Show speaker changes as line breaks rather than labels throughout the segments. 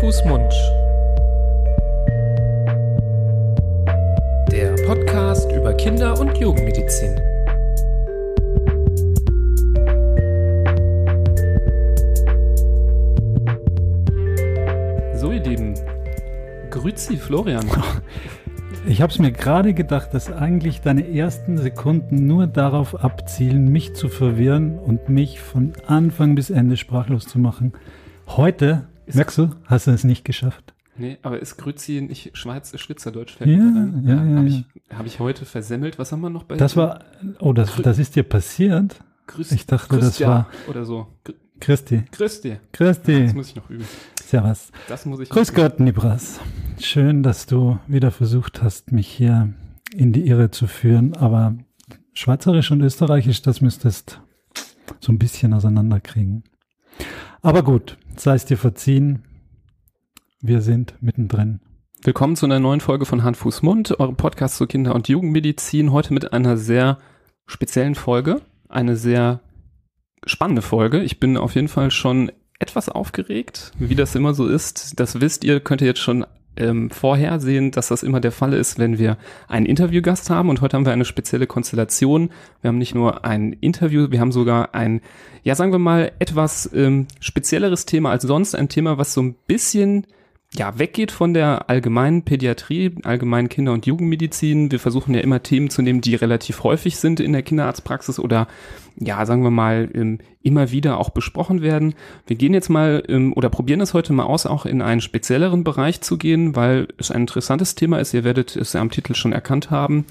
Fuß, Mund. Der Podcast über Kinder- und Jugendmedizin. So, ihr Lieben. Grüezi, Florian.
Ich habe es mir gerade gedacht, dass eigentlich deine ersten Sekunden nur darauf abzielen, mich zu verwirren und mich von Anfang bis Ende sprachlos zu machen. Heute,
Ist-
merkst du, hast du es nicht geschafft.
Nee, aber ist Grüezi nicht Schweiz, Schweizerdeutsch?
Ja,
ein.
ja, ja,
Habe
ja.
ich, hab ich heute versemmelt? Was haben wir noch bei
Das war, oh, das, das ist dir passiert?
Grüß,
ich dachte, das
Christian
war-
Oder so. Gr-
Christi,
Grüß dir. Das
Christi,
muss ich noch üben.
servus.
Das muss ich
Grüß. Gott, Nibras. Schön, dass du wieder versucht hast, mich hier in die Irre zu führen, aber Schweizerisch und Österreichisch, das müsstest so ein bisschen auseinanderkriegen. Aber gut, sei es dir verziehen. Wir sind mittendrin.
Willkommen zu einer neuen Folge von Hand, Fuß, Mund, eurem Podcast zur Kinder- und Jugendmedizin. Heute mit einer sehr speziellen Folge, eine sehr spannende Folge. Ich bin auf jeden Fall schon etwas aufgeregt, wie das immer so ist. Das wisst ihr, könnt ihr jetzt schon ähm, vorhersehen, dass das immer der Fall ist, wenn wir einen Interviewgast haben. Und heute haben wir eine spezielle Konstellation. Wir haben nicht nur ein Interview, wir haben sogar ein, ja sagen wir mal, etwas ähm, spezielleres Thema als sonst. Ein Thema, was so ein bisschen ja, weggeht von der allgemeinen Pädiatrie, allgemeinen Kinder- und Jugendmedizin. Wir versuchen ja immer Themen zu nehmen, die relativ häufig sind in der Kinderarztpraxis oder, ja, sagen wir mal, ähm, immer wieder auch besprochen werden. Wir gehen jetzt mal ähm, oder probieren es heute mal aus, auch in einen spezielleren Bereich zu gehen, weil es ein interessantes Thema ist. Ihr werdet es ja am Titel schon erkannt haben.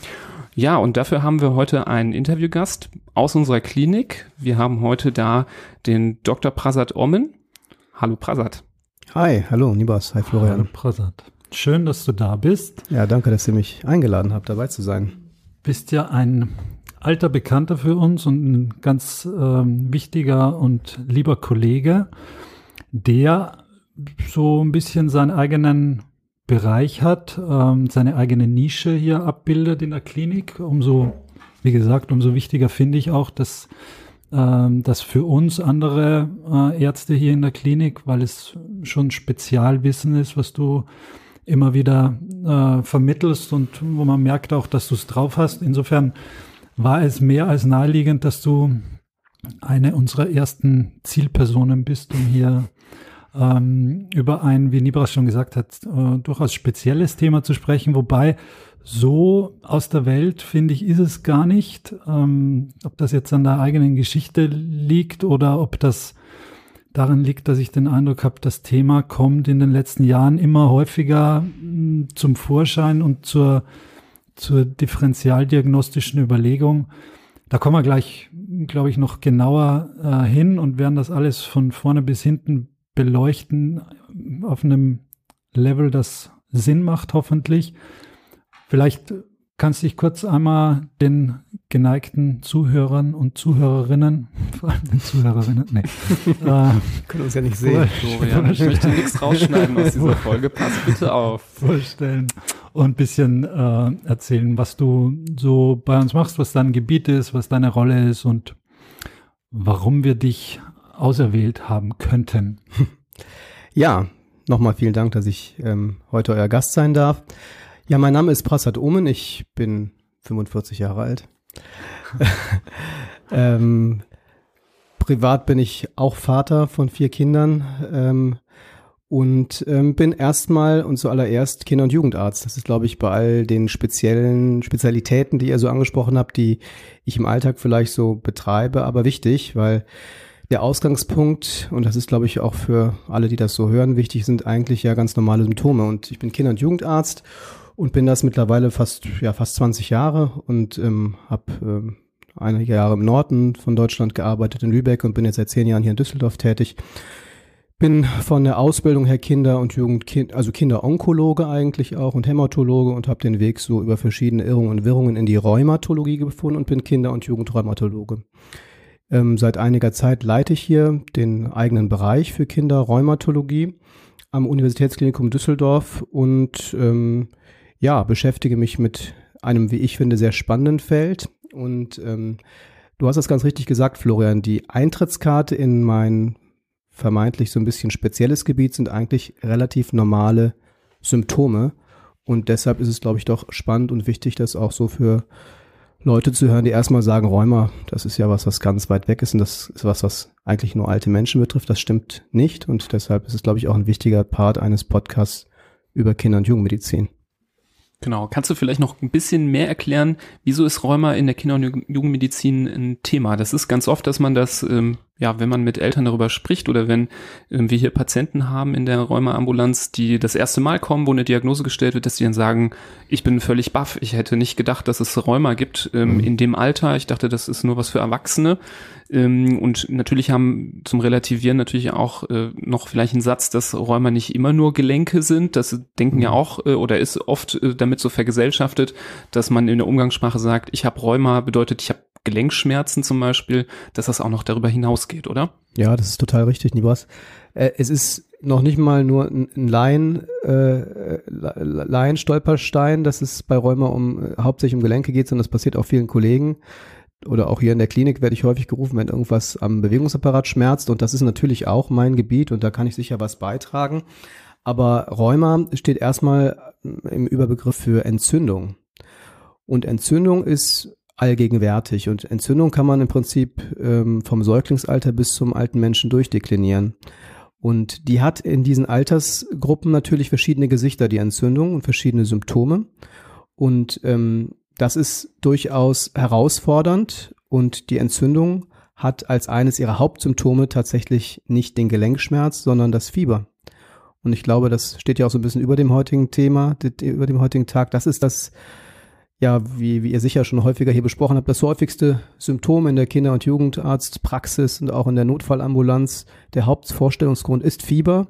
Ja, und dafür haben wir heute einen Interviewgast aus unserer Klinik. Wir haben heute da den Dr. Prasad Omen. Hallo Prasad.
Hi, hallo, Nibas, hi
Hallo
Florian.
Prasad. Schön, dass du da bist.
Ja, danke, dass ihr mich eingeladen habt, dabei zu sein.
Bist ja ein alter Bekannter für uns und ein ganz ähm, wichtiger und lieber Kollege, der so ein bisschen seinen eigenen Bereich hat, ähm, seine eigene Nische hier abbildet in der Klinik. Umso, wie gesagt, umso wichtiger finde ich auch, dass ähm, das für uns andere äh, Ärzte hier in der Klinik, weil es schon Spezialwissen ist, was du immer wieder äh, vermittelst und wo man merkt auch, dass du es drauf hast. Insofern war es mehr als naheliegend, dass du eine unserer ersten Zielpersonen bist, um hier ähm, über ein, wie Nibras schon gesagt hat, äh, durchaus spezielles Thema zu sprechen, wobei so aus der Welt, finde ich, ist es gar nicht. Ähm, ob das jetzt an der eigenen Geschichte liegt oder ob das darin liegt, dass ich den Eindruck habe, das Thema kommt in den letzten Jahren immer häufiger mh, zum Vorschein und zur, zur differentialdiagnostischen Überlegung. Da kommen wir gleich, glaube ich, noch genauer äh, hin und werden das alles von vorne bis hinten beleuchten auf einem Level, das Sinn macht, hoffentlich. Vielleicht kannst du dich kurz einmal den geneigten Zuhörern und Zuhörerinnen, vor allem den Zuhörerinnen, nee, äh,
Können uns ja nicht sehen.
Florian, ich möchte nichts rausschneiden aus dieser Folge. Pass bitte auf.
vorstellen und ein bisschen äh, erzählen, was du so bei uns machst, was dein Gebiet ist, was deine Rolle ist und warum wir dich auserwählt haben könnten.
Ja, nochmal vielen Dank, dass ich ähm, heute euer Gast sein darf. Ja, mein Name ist Prasad Omen, ich bin 45 Jahre alt. ähm, privat bin ich auch Vater von vier Kindern ähm, und ähm, bin erstmal und zuallererst Kinder- und Jugendarzt. Das ist, glaube ich, bei all den speziellen Spezialitäten, die ihr so angesprochen habt, die ich im Alltag vielleicht so betreibe, aber wichtig, weil der Ausgangspunkt, und das ist, glaube ich, auch für alle, die das so hören, wichtig, sind eigentlich ja ganz normale Symptome. Und ich bin Kinder- und Jugendarzt und bin das mittlerweile fast, ja, fast 20 Jahre und ähm, habe ähm, einige Jahre im Norden von Deutschland gearbeitet, in Lübeck und bin jetzt seit zehn Jahren hier in Düsseldorf tätig. Bin von der Ausbildung her Kinder- und Jugend, also Kinderonkologe eigentlich auch und Hämatologe und habe den Weg so über verschiedene Irrungen und Wirrungen in die Rheumatologie gefunden und bin Kinder- und Jugendrheumatologe. Ähm, seit einiger Zeit leite ich hier den eigenen Bereich für Kinderrheumatologie am Universitätsklinikum Düsseldorf und ähm, ja, beschäftige mich mit einem, wie ich finde, sehr spannenden Feld. Und ähm, du hast das ganz richtig gesagt, Florian, die Eintrittskarte in mein vermeintlich so ein bisschen spezielles Gebiet, sind eigentlich relativ normale Symptome. Und deshalb ist es, glaube ich, doch spannend und wichtig, das auch so für Leute zu hören, die erstmal sagen, Rheuma, das ist ja was, was ganz weit weg ist und das ist was, was eigentlich nur alte Menschen betrifft. Das stimmt nicht und deshalb ist es, glaube ich, auch ein wichtiger Part eines Podcasts über Kinder- und Jugendmedizin.
Genau. Kannst du vielleicht noch ein bisschen mehr erklären, wieso ist Rheuma in der Kinder- und Jugendmedizin ein Thema? Das ist ganz oft, dass man das, ähm, ja, wenn man mit Eltern darüber spricht oder wenn ähm, wir hier Patienten haben in der Rheuma-Ambulanz, die das erste Mal kommen, wo eine Diagnose gestellt wird, dass die dann sagen, ich bin völlig baff, ich hätte nicht gedacht, dass es Rheuma gibt ähm, mhm. in dem Alter. Ich dachte, das ist nur was für Erwachsene. Ähm, und natürlich haben zum Relativieren natürlich auch äh, noch vielleicht einen Satz, dass Rheuma nicht immer nur Gelenke sind. Das denken ja mhm. auch äh, oder ist oft äh, damit so vergesellschaftet, dass man in der Umgangssprache sagt, ich habe Rheuma, bedeutet, ich habe Gelenkschmerzen zum Beispiel, dass das auch noch darüber hinausgeht, oder?
Ja, das ist total richtig, Nibas. Äh, es ist noch nicht mal nur ein Laien, äh, Laien-Stolperstein, dass es bei Rheuma um äh, hauptsächlich um Gelenke geht, sondern das passiert auch vielen Kollegen. Oder auch hier in der Klinik werde ich häufig gerufen, wenn irgendwas am Bewegungsapparat schmerzt. Und das ist natürlich auch mein Gebiet und da kann ich sicher was beitragen. Aber Rheuma steht erstmal im Überbegriff für Entzündung. Und Entzündung ist allgegenwärtig. Und Entzündung kann man im Prinzip ähm, vom Säuglingsalter bis zum alten Menschen durchdeklinieren. Und die hat in diesen Altersgruppen natürlich verschiedene Gesichter, die Entzündung und verschiedene Symptome. Und ähm, das ist durchaus herausfordernd und die Entzündung hat als eines ihrer Hauptsymptome tatsächlich nicht den Gelenkschmerz, sondern das Fieber. Und ich glaube, das steht ja auch so ein bisschen über dem heutigen Thema, über dem heutigen Tag. Das ist das ja, wie, wie ihr sicher schon häufiger hier besprochen habt, das häufigste Symptom in der Kinder- und Jugendarztpraxis und auch in der Notfallambulanz, der Hauptvorstellungsgrund ist Fieber.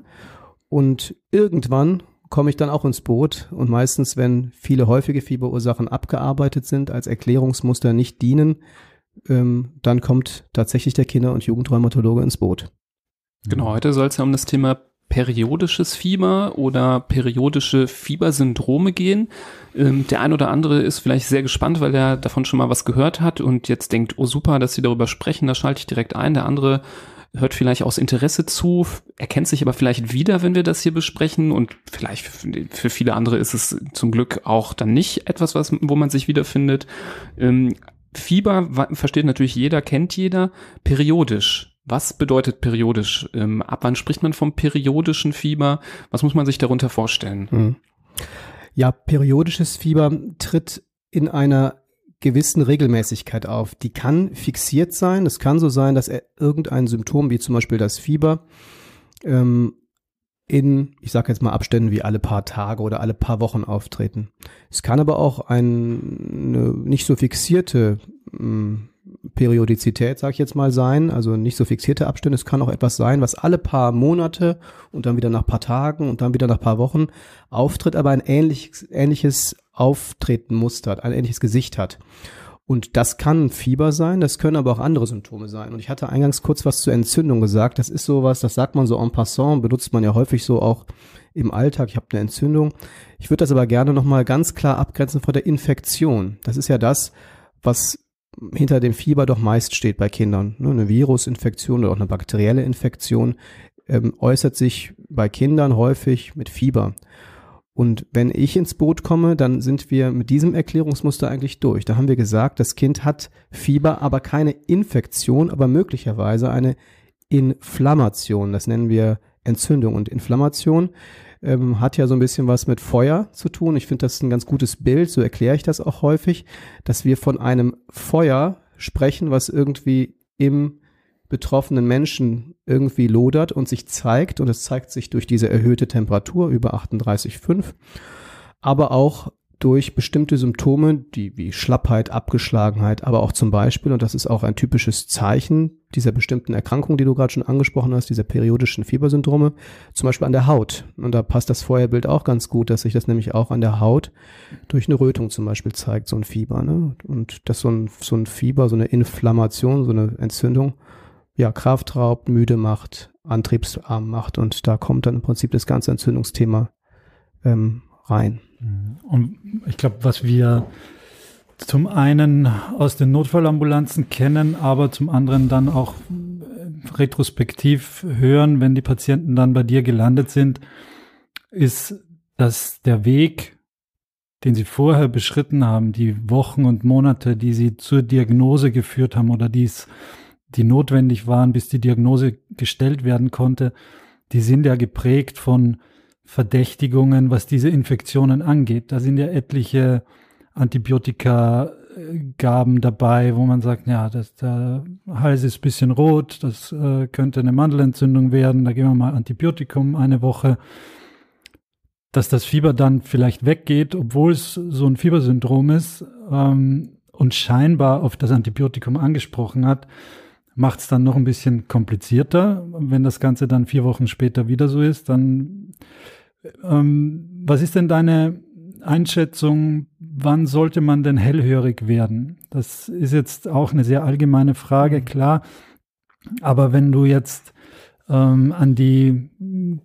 Und irgendwann komme ich dann auch ins Boot und meistens, wenn viele häufige Fieberursachen abgearbeitet sind, als Erklärungsmuster nicht dienen, ähm, dann kommt tatsächlich der Kinder- und Jugendrheumatologe ins Boot.
Genau, heute soll es ja um das Thema periodisches Fieber oder periodische Fiebersyndrome gehen. Ähm, der ein oder andere ist vielleicht sehr gespannt, weil er davon schon mal was gehört hat und jetzt denkt, oh super, dass sie darüber sprechen, da schalte ich direkt ein. Der andere hört vielleicht aus Interesse zu, erkennt sich aber vielleicht wieder, wenn wir das hier besprechen und vielleicht für viele andere ist es zum Glück auch dann nicht etwas, was, wo man sich wiederfindet. Ähm, Fieber versteht natürlich jeder, kennt jeder, periodisch was bedeutet periodisch? Ähm, ab wann spricht man vom periodischen Fieber? Was muss man sich darunter vorstellen? Hm.
Ja, periodisches Fieber tritt in einer gewissen Regelmäßigkeit auf. Die kann fixiert sein. Es kann so sein, dass irgendein Symptom, wie zum Beispiel das Fieber, ähm, in, ich sage jetzt mal, Abständen wie alle paar Tage oder alle paar Wochen auftreten. Es kann aber auch eine nicht so fixierte hm, Periodizität, sage ich jetzt mal, sein, also nicht so fixierte Abstände. Es kann auch etwas sein, was alle paar Monate und dann wieder nach paar Tagen und dann wieder nach paar Wochen auftritt, aber ein ähnliches, ähnliches Auftretenmuster hat, ein ähnliches Gesicht hat. Und das kann Fieber sein, das können aber auch andere Symptome sein. Und ich hatte eingangs kurz was zur Entzündung gesagt. Das ist sowas, das sagt man so en passant, benutzt man ja häufig so auch im Alltag. Ich habe eine Entzündung. Ich würde das aber gerne nochmal ganz klar abgrenzen vor der Infektion. Das ist ja das, was hinter dem Fieber doch meist steht bei Kindern. Ne, eine Virusinfektion oder auch eine bakterielle Infektion ähm, äußert sich bei Kindern häufig mit Fieber. Und wenn ich ins Boot komme, dann sind wir mit diesem Erklärungsmuster eigentlich durch. Da haben wir gesagt, das Kind hat Fieber, aber keine Infektion, aber möglicherweise eine Inflammation. Das nennen wir Entzündung und Inflammation ähm, hat ja so ein bisschen was mit Feuer zu tun. Ich finde das ein ganz gutes Bild, so erkläre ich das auch häufig, dass wir von einem Feuer sprechen, was irgendwie im betroffenen Menschen irgendwie lodert und sich zeigt. Und es zeigt sich durch diese erhöhte Temperatur über 38,5, aber auch durch bestimmte Symptome, die wie Schlappheit, Abgeschlagenheit, aber auch zum Beispiel, und das ist auch ein typisches Zeichen dieser bestimmten Erkrankung, die du gerade schon angesprochen hast, dieser periodischen Fiebersyndrome, zum Beispiel an der Haut. Und da passt das Feuerbild auch ganz gut, dass sich das nämlich auch an der Haut durch eine Rötung zum Beispiel zeigt, so ein Fieber. Ne? Und dass so ein, so ein Fieber, so eine Inflammation, so eine Entzündung, ja, Kraft raubt, müde macht, antriebsarm macht und da kommt dann im Prinzip das ganze Entzündungsthema ähm, rein.
Und ich glaube, was wir zum einen aus den Notfallambulanzen kennen, aber zum anderen dann auch retrospektiv hören, wenn die Patienten dann bei dir gelandet sind, ist, dass der Weg, den sie vorher beschritten haben, die Wochen und Monate, die sie zur Diagnose geführt haben oder dies, die notwendig waren, bis die Diagnose gestellt werden konnte, die sind ja geprägt von Verdächtigungen, was diese Infektionen angeht. Da sind ja etliche Antibiotika Gaben dabei, wo man sagt, ja, das, der Hals ist bisschen rot, das äh, könnte eine Mandelentzündung werden, da geben wir mal Antibiotikum eine Woche. Dass das Fieber dann vielleicht weggeht, obwohl es so ein Fiebersyndrom ist ähm, und scheinbar auf das Antibiotikum angesprochen hat, macht es dann noch ein bisschen komplizierter. Wenn das Ganze dann vier Wochen später wieder so ist, dann ähm, was ist denn deine Einschätzung, wann sollte man denn hellhörig werden? Das ist jetzt auch eine sehr allgemeine Frage, mhm. klar. Aber wenn du jetzt ähm, an die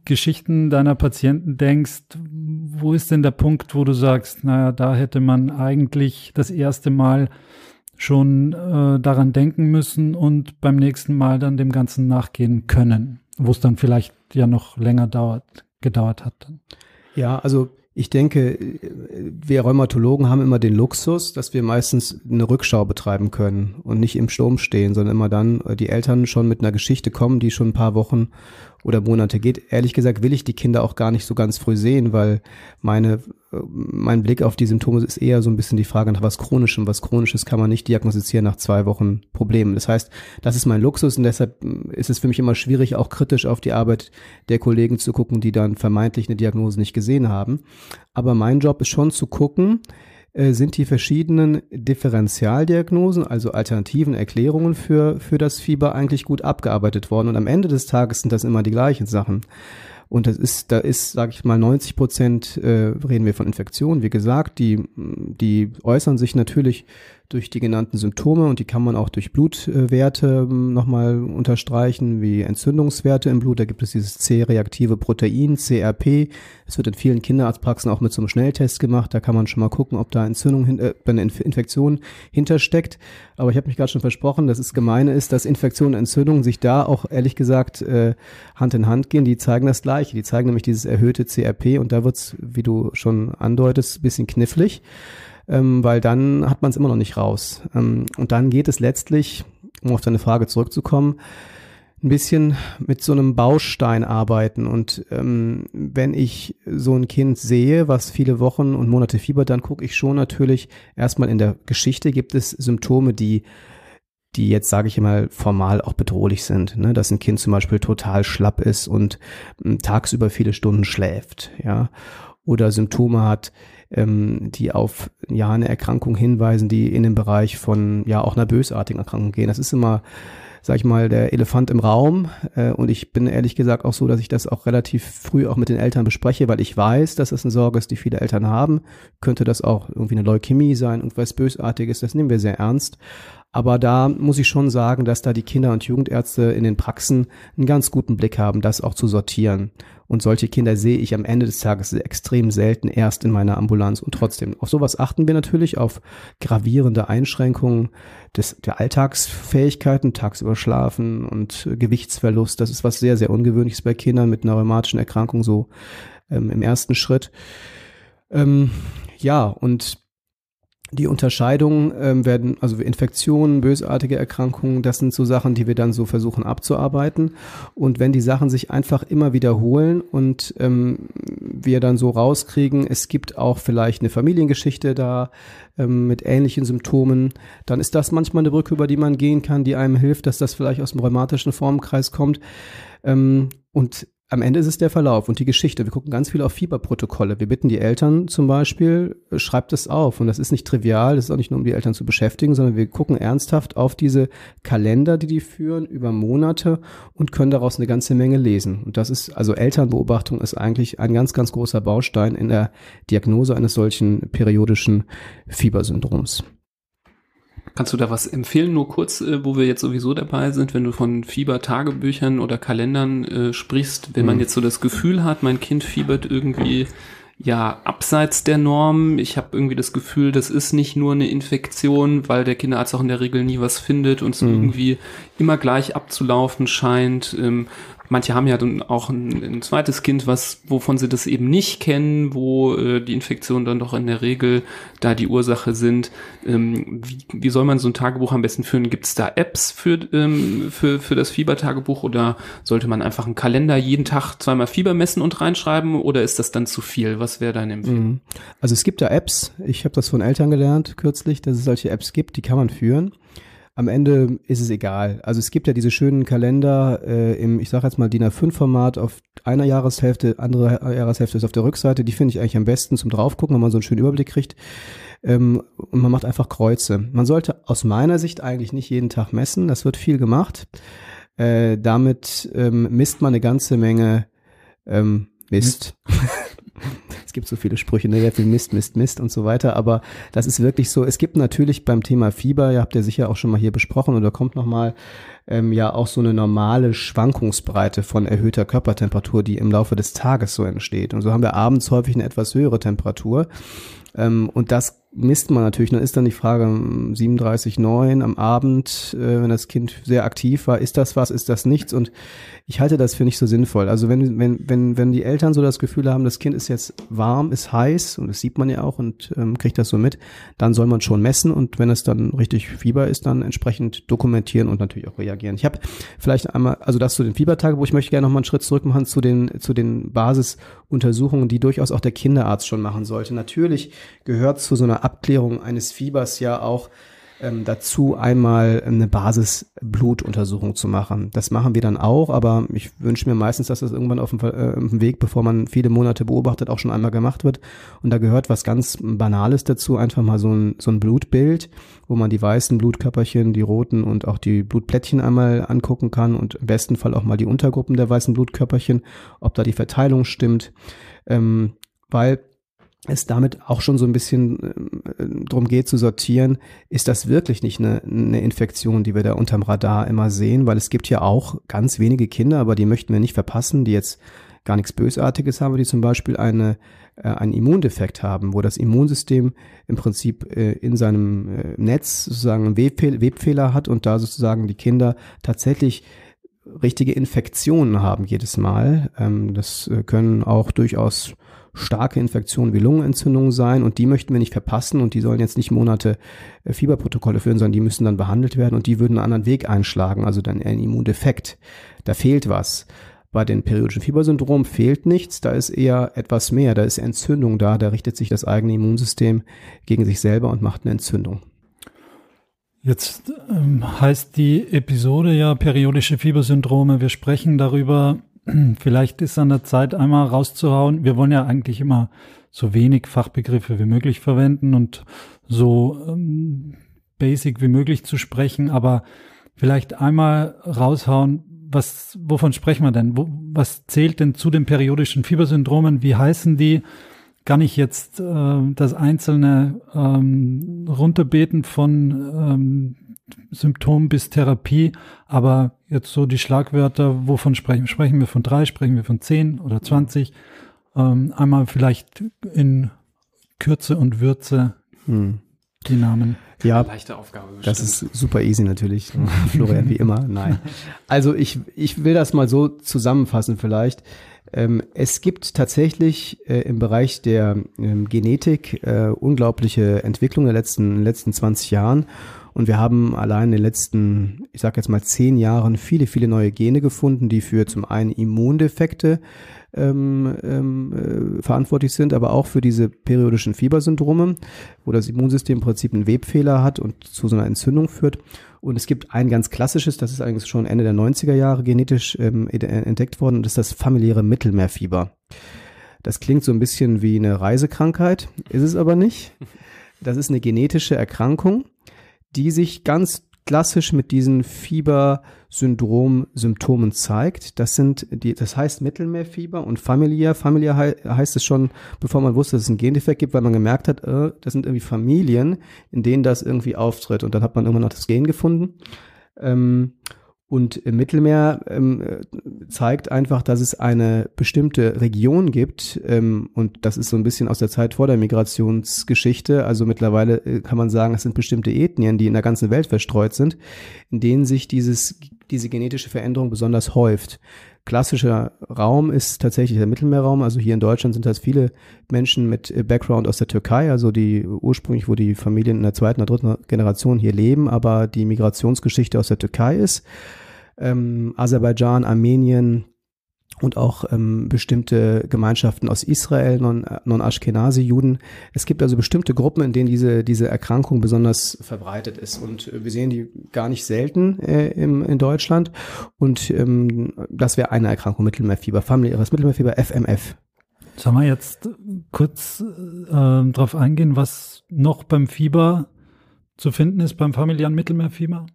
Geschichten deiner Patienten denkst, wo ist denn der Punkt, wo du sagst, naja, da hätte man eigentlich das erste Mal schon äh, daran denken müssen und beim nächsten Mal dann dem Ganzen nachgehen können, wo es dann vielleicht ja noch länger dauert, gedauert hat.
Ja, also ich denke, wir Rheumatologen haben immer den Luxus, dass wir meistens eine Rückschau betreiben können und nicht im Sturm stehen, sondern immer dann äh, die Eltern schon mit einer Geschichte kommen, die schon ein paar Wochen oder Monate geht. Ehrlich gesagt will ich die Kinder auch gar nicht so ganz früh sehen, weil meine, mein Blick auf die Symptome ist eher so ein bisschen die Frage nach was Chronischem. Was Chronisches kann man nicht diagnostizieren nach zwei Wochen Problemen. Das heißt, das ist mein Luxus und deshalb ist es für mich immer schwierig, auch kritisch auf die Arbeit der Kollegen zu gucken, die dann vermeintlich eine Diagnose nicht gesehen haben. Aber mein Job ist schon zu gucken, äh, sind die verschiedenen Differentialdiagnosen, also alternativen Erklärungen für, für das Fieber eigentlich gut abgearbeitet worden. Und am Ende des Tages sind das immer die gleichen Sachen. Und das ist, da ist, sage ich mal, 90 Prozent äh, reden wir von Infektionen. Wie gesagt, die, die äußern sich natürlich durch die genannten Symptome und die kann man auch durch Blutwerte ähm, nochmal unterstreichen, wie Entzündungswerte im Blut. Da gibt es dieses C-reaktive Protein, CRP. Es wird in vielen Kinderarztpraxen auch mit so einem Schnelltest gemacht. Da kann man schon mal gucken, ob da Entzündung, äh, eine Infektion hintersteckt. Aber ich habe mich gerade schon versprochen, dass es gemeine ist, dass Infektion und Entzündung sich da auch ehrlich gesagt äh, Hand in Hand gehen. Die zeigen das Gleiche. Die zeigen nämlich dieses erhöhte CRP und da wird's, wie du schon andeutest, bisschen knifflig ähm, weil dann hat man es immer noch nicht raus. Ähm, und dann geht es letztlich, um auf deine Frage zurückzukommen, ein bisschen mit so einem Baustein arbeiten. Und ähm, wenn ich so ein Kind sehe, was viele Wochen und Monate fiebert, dann gucke ich schon natürlich erstmal in der Geschichte gibt es Symptome, die die jetzt, sage ich mal, formal auch bedrohlich sind. Ne? Dass ein Kind zum Beispiel total schlapp ist und tagsüber viele Stunden schläft, ja. Oder Symptome hat, ähm, die auf ja eine Erkrankung hinweisen, die in den Bereich von ja auch einer bösartigen Erkrankung gehen. Das ist immer sag ich mal, der Elefant im Raum. Äh, und ich bin ehrlich gesagt auch so, dass ich das auch relativ früh auch mit den Eltern bespreche, weil ich weiß, dass das eine Sorge ist, die viele Eltern haben. Könnte das auch irgendwie eine Leukämie sein, irgendwas Bösartiges, das nehmen wir sehr ernst. Aber da muss ich schon sagen, dass da die Kinder- und Jugendärzte in den Praxen einen ganz guten Blick haben, das auch zu sortieren. Und solche Kinder sehe ich am Ende des Tages extrem selten erst in meiner Ambulanz. Und trotzdem, auf sowas achten wir natürlich, auf gravierende Einschränkungen des, der Alltagsfähigkeiten, tagsüber schlafen und Gewichtsverlust. Das ist was sehr, sehr ungewöhnliches bei Kindern mit einer rheumatischen Erkrankung so ähm, im ersten Schritt. Ähm, ja, und die Unterscheidungen ähm, werden, also Infektionen, bösartige Erkrankungen, das sind so Sachen, die wir dann so versuchen abzuarbeiten. Und wenn die Sachen sich einfach immer wiederholen und ähm, wir dann so rauskriegen, es gibt auch vielleicht eine Familiengeschichte da ähm, mit ähnlichen Symptomen, dann ist das manchmal eine Brücke, über die man gehen kann, die einem hilft, dass das vielleicht aus dem rheumatischen Formenkreis kommt. Ähm, und am Ende ist es der Verlauf und die Geschichte. Wir gucken ganz viel auf Fieberprotokolle. Wir bitten die Eltern zum Beispiel, äh, schreibt es auf. Und das ist nicht trivial, das ist auch nicht nur, um die Eltern zu beschäftigen, sondern wir gucken ernsthaft auf diese Kalender, die die führen, über Monate und können daraus eine ganze Menge lesen. Und das ist, also Elternbeobachtung ist eigentlich ein ganz, ganz großer Baustein in der Diagnose eines solchen periodischen Fiebersyndroms.
Kannst du da was empfehlen, nur kurz, äh, wo wir jetzt sowieso dabei sind, wenn du von Fiebertagebüchern oder Kalendern äh, sprichst, wenn mhm. man jetzt so das Gefühl hat, mein Kind fiebert irgendwie ja abseits der Norm. Ich habe irgendwie das Gefühl, das ist nicht nur eine Infektion, weil der Kinderarzt auch in der Regel nie was findet und es mhm. irgendwie immer gleich abzulaufen scheint. Ähm, Manche haben ja dann auch ein, ein, zweites Kind, was, wovon sie das eben nicht kennen, wo äh, die Infektionen dann doch in der Regel da die Ursache sind. Ähm, wie, wie soll man so ein Tagebuch am besten führen? Gibt es da Apps für, ähm, für, für das Fiebertagebuch oder sollte man einfach einen Kalender jeden Tag zweimal Fieber messen und reinschreiben oder ist das dann zu viel? Was wäre deine Empfehlung? Mhm.
Also es gibt da Apps. Ich habe das von Eltern gelernt kürzlich, dass es solche Apps gibt, die kann man führen am Ende ist es egal. Also es gibt ja diese schönen Kalender äh, im, ich sage jetzt mal DIN A5-Format auf einer Jahreshälfte, andere Jahreshälfte ist auf der Rückseite. Die finde ich eigentlich am besten zum draufgucken, wenn man so einen schönen Überblick kriegt. Ähm, und man macht einfach Kreuze. Man sollte aus meiner Sicht eigentlich nicht jeden Tag messen. Das wird viel gemacht. Äh, damit ähm, misst man eine ganze Menge ähm, Mist. es gibt so viele Sprüche, ne, sehr viel Mist, Mist, Mist und so weiter, aber das ist wirklich so. Es gibt natürlich beim Thema Fieber, ihr habt ja sicher auch schon mal hier besprochen oder kommt noch mal, ähm, ja auch so eine normale Schwankungsbreite von erhöhter Körpertemperatur, die im Laufe des Tages so entsteht. Und so haben wir abends häufig eine etwas höhere Temperatur. Ähm, und das misst man natürlich. Dann ist dann die Frage 37,9 am Abend, äh, wenn das Kind sehr aktiv war, ist das was, ist das nichts? Und ich halte das für nicht so sinnvoll. Also wenn, wenn, wenn, wenn die Eltern so das Gefühl haben, das Kind ist jetzt warm, ist heiß, und das sieht man ja auch und ähm, kriegt das so mit, dann soll man schon messen und wenn es dann richtig Fieber ist, dann entsprechend dokumentieren und natürlich auch reagieren. Ich habe vielleicht einmal, also das zu den Fiebertagen, wo ich möchte gerne noch mal einen Schritt zurück machen zu den, zu den Basisuntersuchungen, die durchaus auch der Kinderarzt schon machen sollte. Natürlich gehört zu so einer Abklärung eines Fiebers ja auch ähm, dazu einmal eine Basisblutuntersuchung zu machen. Das machen wir dann auch, aber ich wünsche mir meistens, dass das irgendwann auf dem, äh, auf dem Weg, bevor man viele Monate beobachtet, auch schon einmal gemacht wird. Und da gehört was ganz Banales dazu, einfach mal so ein, so ein Blutbild, wo man die weißen Blutkörperchen, die roten und auch die Blutplättchen einmal angucken kann und im besten Fall auch mal die Untergruppen der weißen Blutkörperchen, ob da die Verteilung stimmt. Ähm, weil es damit auch schon so ein bisschen äh, drum geht zu sortieren, ist das wirklich nicht eine, eine Infektion, die wir da unterm Radar immer sehen, weil es gibt ja auch ganz wenige Kinder, aber die möchten wir nicht verpassen, die jetzt gar nichts Bösartiges haben, die zum Beispiel eine, äh, einen Immundefekt haben, wo das Immunsystem im Prinzip äh, in seinem äh, Netz sozusagen einen Webfehl Webfehler hat und da sozusagen die Kinder tatsächlich richtige Infektionen haben jedes Mal. Ähm, das äh, können auch durchaus starke Infektionen wie Lungenentzündungen sein und die möchten wir nicht verpassen und die sollen jetzt nicht Monate äh, Fieberprotokolle führen, sondern die müssen dann behandelt werden und die würden einen anderen Weg einschlagen, also dann ein Immundefekt. Da fehlt was. Bei den periodischen Fiebersyndrom fehlt nichts, da ist eher etwas mehr, da ist Entzündung da, da richtet sich das eigene Immunsystem gegen sich selber und macht eine Entzündung.
Jetzt ähm, heißt die Episode ja periodische Fiebersyndrome. Wir sprechen darüber, vielleicht ist an der Zeit, einmal rauszuhauen. Wir wollen ja eigentlich immer so wenig Fachbegriffe wie möglich verwenden und so ähm, basic wie möglich zu sprechen, aber vielleicht einmal raushauen, was, wovon sprechen wir denn? Wo, was zählt denn zu den periodischen Fiebersyndromen? Wie heißen die? Kann ich jetzt äh, das einzelne ähm, runterbeten von ähm, Symptom bis Therapie, aber jetzt so die Schlagwörter, wovon sprechen, sprechen wir von drei, sprechen wir von zehn oder zwanzig? Ähm, einmal vielleicht in Kürze und Würze hm. die Namen.
Ja, leichte Aufgabe. Bestimmt. Das ist super easy natürlich, Florian, wie immer. Nein. Also ich, ich will das mal so zusammenfassen vielleicht. Ähm, es gibt tatsächlich äh, im Bereich der ähm, Genetik äh, unglaubliche Entwicklung der letzten, letzten 20 Jahren. Und wir haben allein in den letzten, ich sage jetzt mal zehn Jahren viele, viele neue Gene gefunden, die für zum einen Immundefekte ähm, ähm, äh, verantwortlich sind, aber auch für diese periodischen Fiebersyndrome, wo das Immunsystem im Prinzip einen Webfehler hat und zu so einer Entzündung führt. Und es gibt ein ganz klassisches, das ist eigentlich schon Ende der 90er Jahre genetisch ähm, entdeckt worden, und das ist das familiäre Mittelmeerfieber. Das klingt so ein bisschen wie eine Reisekrankheit, ist es aber nicht. Das ist eine genetische Erkrankung die sich ganz klassisch mit diesen Fiebersyndrom-Symptomen zeigt. Das sind die, das heißt Mittelmeerfieber und familiär. Familiär he heißt es schon, bevor man wusste, dass es einen Gendefekt gibt, weil man gemerkt hat, äh, das sind irgendwie Familien, in denen das irgendwie auftritt. Und dann hat man irgendwann noch das Gen gefunden. Ähm, Und im Mittelmeer ähm, zeigt einfach, dass es eine bestimmte Region gibt, ähm, und das ist so ein bisschen aus der Zeit vor der Migrationsgeschichte. Also mittlerweile äh, kann man sagen, es sind bestimmte Ethnien, die in der ganzen Welt verstreut sind, in denen sich dieses, diese genetische Veränderung besonders häuft. Klassischer Raum ist tatsächlich der Mittelmeerraum. Also hier in Deutschland sind das viele Menschen mit Background aus der Türkei, also die ursprünglich, wo die Familien in der zweiten oder dritten Generation hier leben, aber die Migrationsgeschichte aus der Türkei ist ähm, Aserbaidschan, Armenien und auch ähm, bestimmte Gemeinschaften aus Israel, Non-Ashkenazi-Juden. es gibt also bestimmte Gruppen, in denen diese, diese Erkrankung besonders verbreitet ist. Und äh, wir sehen die gar nicht selten äh, im, in Deutschland. Und ähm, das wäre eine Erkrankung, Mittelmeerfieber, familiäres Mittelmeerfieber, FMF.
Sollen wir jetzt kurz äh, darauf eingehen, was noch beim Fieber zu finden ist, beim familiären Mittelmeerfieber?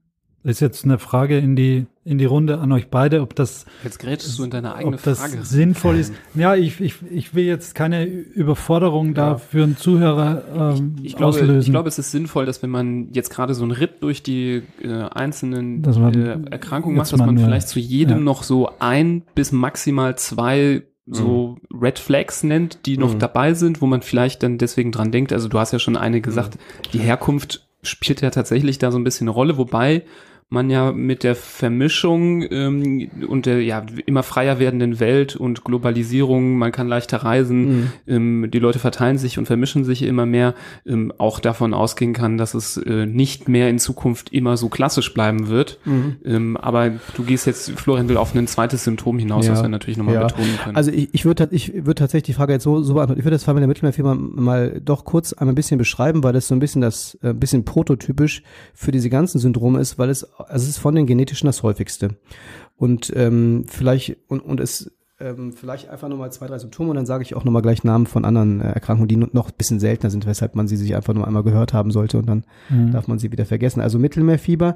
ist jetzt eine Frage in die in die Runde an euch beide, ob das
jetzt grätschst du in deine eigene
ob das
Frage
sinnvoll ist. Ja, ich, ich, ich will jetzt keine Überforderung ja. da für einen Zuhörer ähm,
ich, ich glaube, auslösen. Ich glaube, es ist sinnvoll, dass wenn man jetzt gerade so einen Ritt durch die äh, einzelnen
man,
äh, Erkrankungen macht, dass man, man vielleicht zu jedem ja. noch so ein bis maximal zwei so mhm. Red Flags nennt, die noch mhm. dabei sind, wo man vielleicht dann deswegen dran denkt. Also du hast ja schon eine gesagt, mhm. die Herkunft spielt ja tatsächlich da so ein bisschen eine Rolle, wobei man ja mit der Vermischung ähm, und der ja immer freier werdenden Welt und Globalisierung, man kann leichter reisen, mhm. ähm, die Leute verteilen sich und vermischen sich immer mehr, ähm, auch davon ausgehen kann, dass es äh, nicht mehr in Zukunft immer so klassisch bleiben wird. Mhm. Ähm, aber du gehst jetzt, Florian will auf ein zweites Symptom hinaus, ja. was wir natürlich nochmal ja. betonen können.
Also ich, ich würde ich würde tatsächlich die Frage jetzt so, so beantworten. Ich würde das Fall mit der Mittelmeerfirma mal doch kurz einmal ein bisschen beschreiben, weil das so ein bisschen das, äh, ein bisschen prototypisch für diese ganzen Syndrome ist, weil es also es ist von den genetischen das häufigste. Und ähm, vielleicht, und, und es ähm, vielleicht einfach nochmal zwei, drei Symptome und dann sage ich auch nochmal gleich Namen von anderen äh, Erkrankungen, die noch ein bisschen seltener sind, weshalb man sie sich einfach nur einmal gehört haben sollte und dann mhm. darf man sie wieder vergessen. Also Mittelmeerfieber,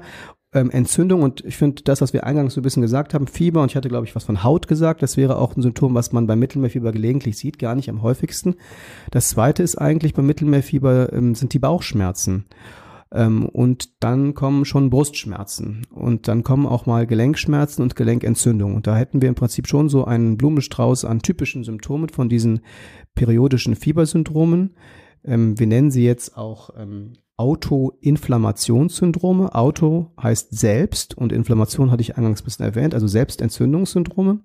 ähm, Entzündung und ich finde das, was wir eingangs so ein bisschen gesagt haben, Fieber und ich hatte, glaube ich, was von Haut gesagt, das wäre auch ein Symptom, was man beim Mittelmeerfieber gelegentlich sieht, gar nicht am häufigsten. Das zweite ist eigentlich beim Mittelmeerfieber ähm, sind die Bauchschmerzen. Ähm, und dann kommen schon Brustschmerzen und dann kommen auch mal Gelenkschmerzen und Gelenkentzündungen. Und da hätten wir im Prinzip schon so einen Blumenstrauß an typischen Symptomen von diesen periodischen Fiebersyndromen. Ähm, wir nennen sie jetzt auch ähm, Autoinflammationssyndrome. Auto heißt selbst und Inflammation hatte ich eingangs ein bisschen erwähnt, also Selbstentzündungssyndrome.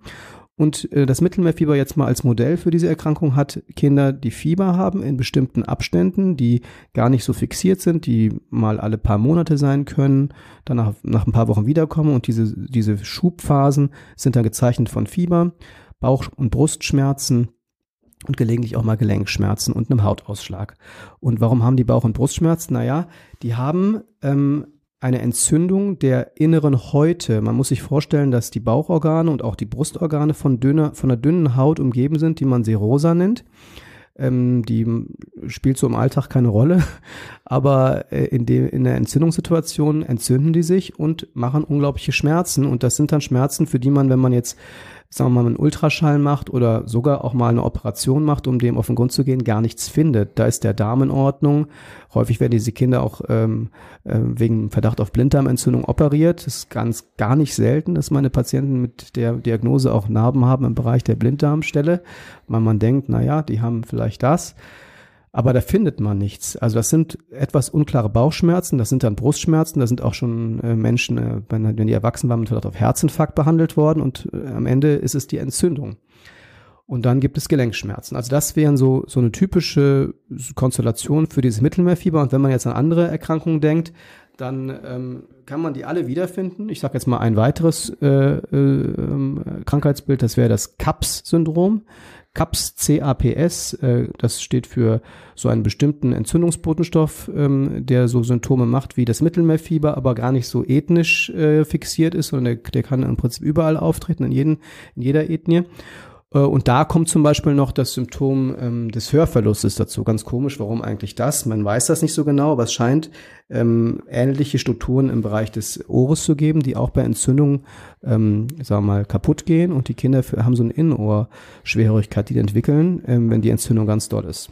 Und äh, das Mittelmeerfieber jetzt mal als Modell für diese Erkrankung hat Kinder, die Fieber haben in bestimmten Abständen, die gar nicht so fixiert sind, die mal alle paar Monate sein können, danach nach ein paar Wochen wiederkommen und diese, diese Schubphasen sind dann gezeichnet von Fieber, Bauch- und Brustschmerzen und gelegentlich auch mal Gelenkschmerzen und einem Hautausschlag. Und warum haben die Bauch- und Brustschmerzen? Naja, die haben ähm, eine Entzündung der inneren Häute. Man muss sich vorstellen, dass die Bauchorgane und auch die Brustorgane von, dünner, von einer dünnen Haut umgeben sind, die man Serosa nennt. Ähm, die spielt so im Alltag keine Rolle, aber äh, in, de, in der Entzündungssituation entzünden die sich und machen unglaubliche Schmerzen. Und das sind dann Schmerzen, für die man, wenn man jetzt sagen wir mal, einen Ultraschall macht oder sogar auch mal eine Operation macht, um dem auf den Grund zu gehen, gar nichts findet. Da ist der Darm in Ordnung. Häufig werden diese Kinder auch ähm, äh, wegen Verdacht auf Blinddarmentzündung operiert. Das ist ganz gar nicht selten, dass meine Patienten mit der Diagnose auch Narben haben im Bereich der Blinddarmstelle, weil man denkt, na ja, die haben vielleicht das aber da findet man nichts. Also das sind etwas unklare Bauchschmerzen, das sind dann Brustschmerzen, da sind auch schon äh, Menschen, äh, wenn, die erwachsen waren, mit auf Herzinfarkt behandelt worden und äh, am Ende ist es die Entzündung. Und dann gibt es Gelenkschmerzen. Also das wären so, so eine typische Konstellation für dieses Mittelmeerfieber. Und wenn man jetzt an andere Erkrankungen denkt, dann ähm, kann man die alle wiederfinden. Ich sage jetzt mal ein weiteres äh, äh, Krankheitsbild, das wäre das CAPS-Syndrom. CAPS, CAPS, äh, das steht für so einen bestimmten Entzündungsbotenstoff, ähm, der so Symptome macht wie das Mittelmeerfieber, aber gar nicht so ethnisch äh, fixiert ist, sondern der, der kann im Prinzip überall auftreten, in, jeden, in jeder Ethnie. Äh, und da kommt zum Beispiel noch das Symptom ähm, des Hörverlustes dazu. Ganz komisch, warum eigentlich das? Man weiß das nicht so genau, aber es scheint ähm, ähnliche Strukturen im Bereich des Ohres zu geben, die auch bei Entzündungen, ähm, sagen wir mal, kaputt gehen. Und die Kinder haben so eine Innenohrschwerhörigkeit, die, die entwickeln, ähm, wenn die Entzündung ganz dort ist.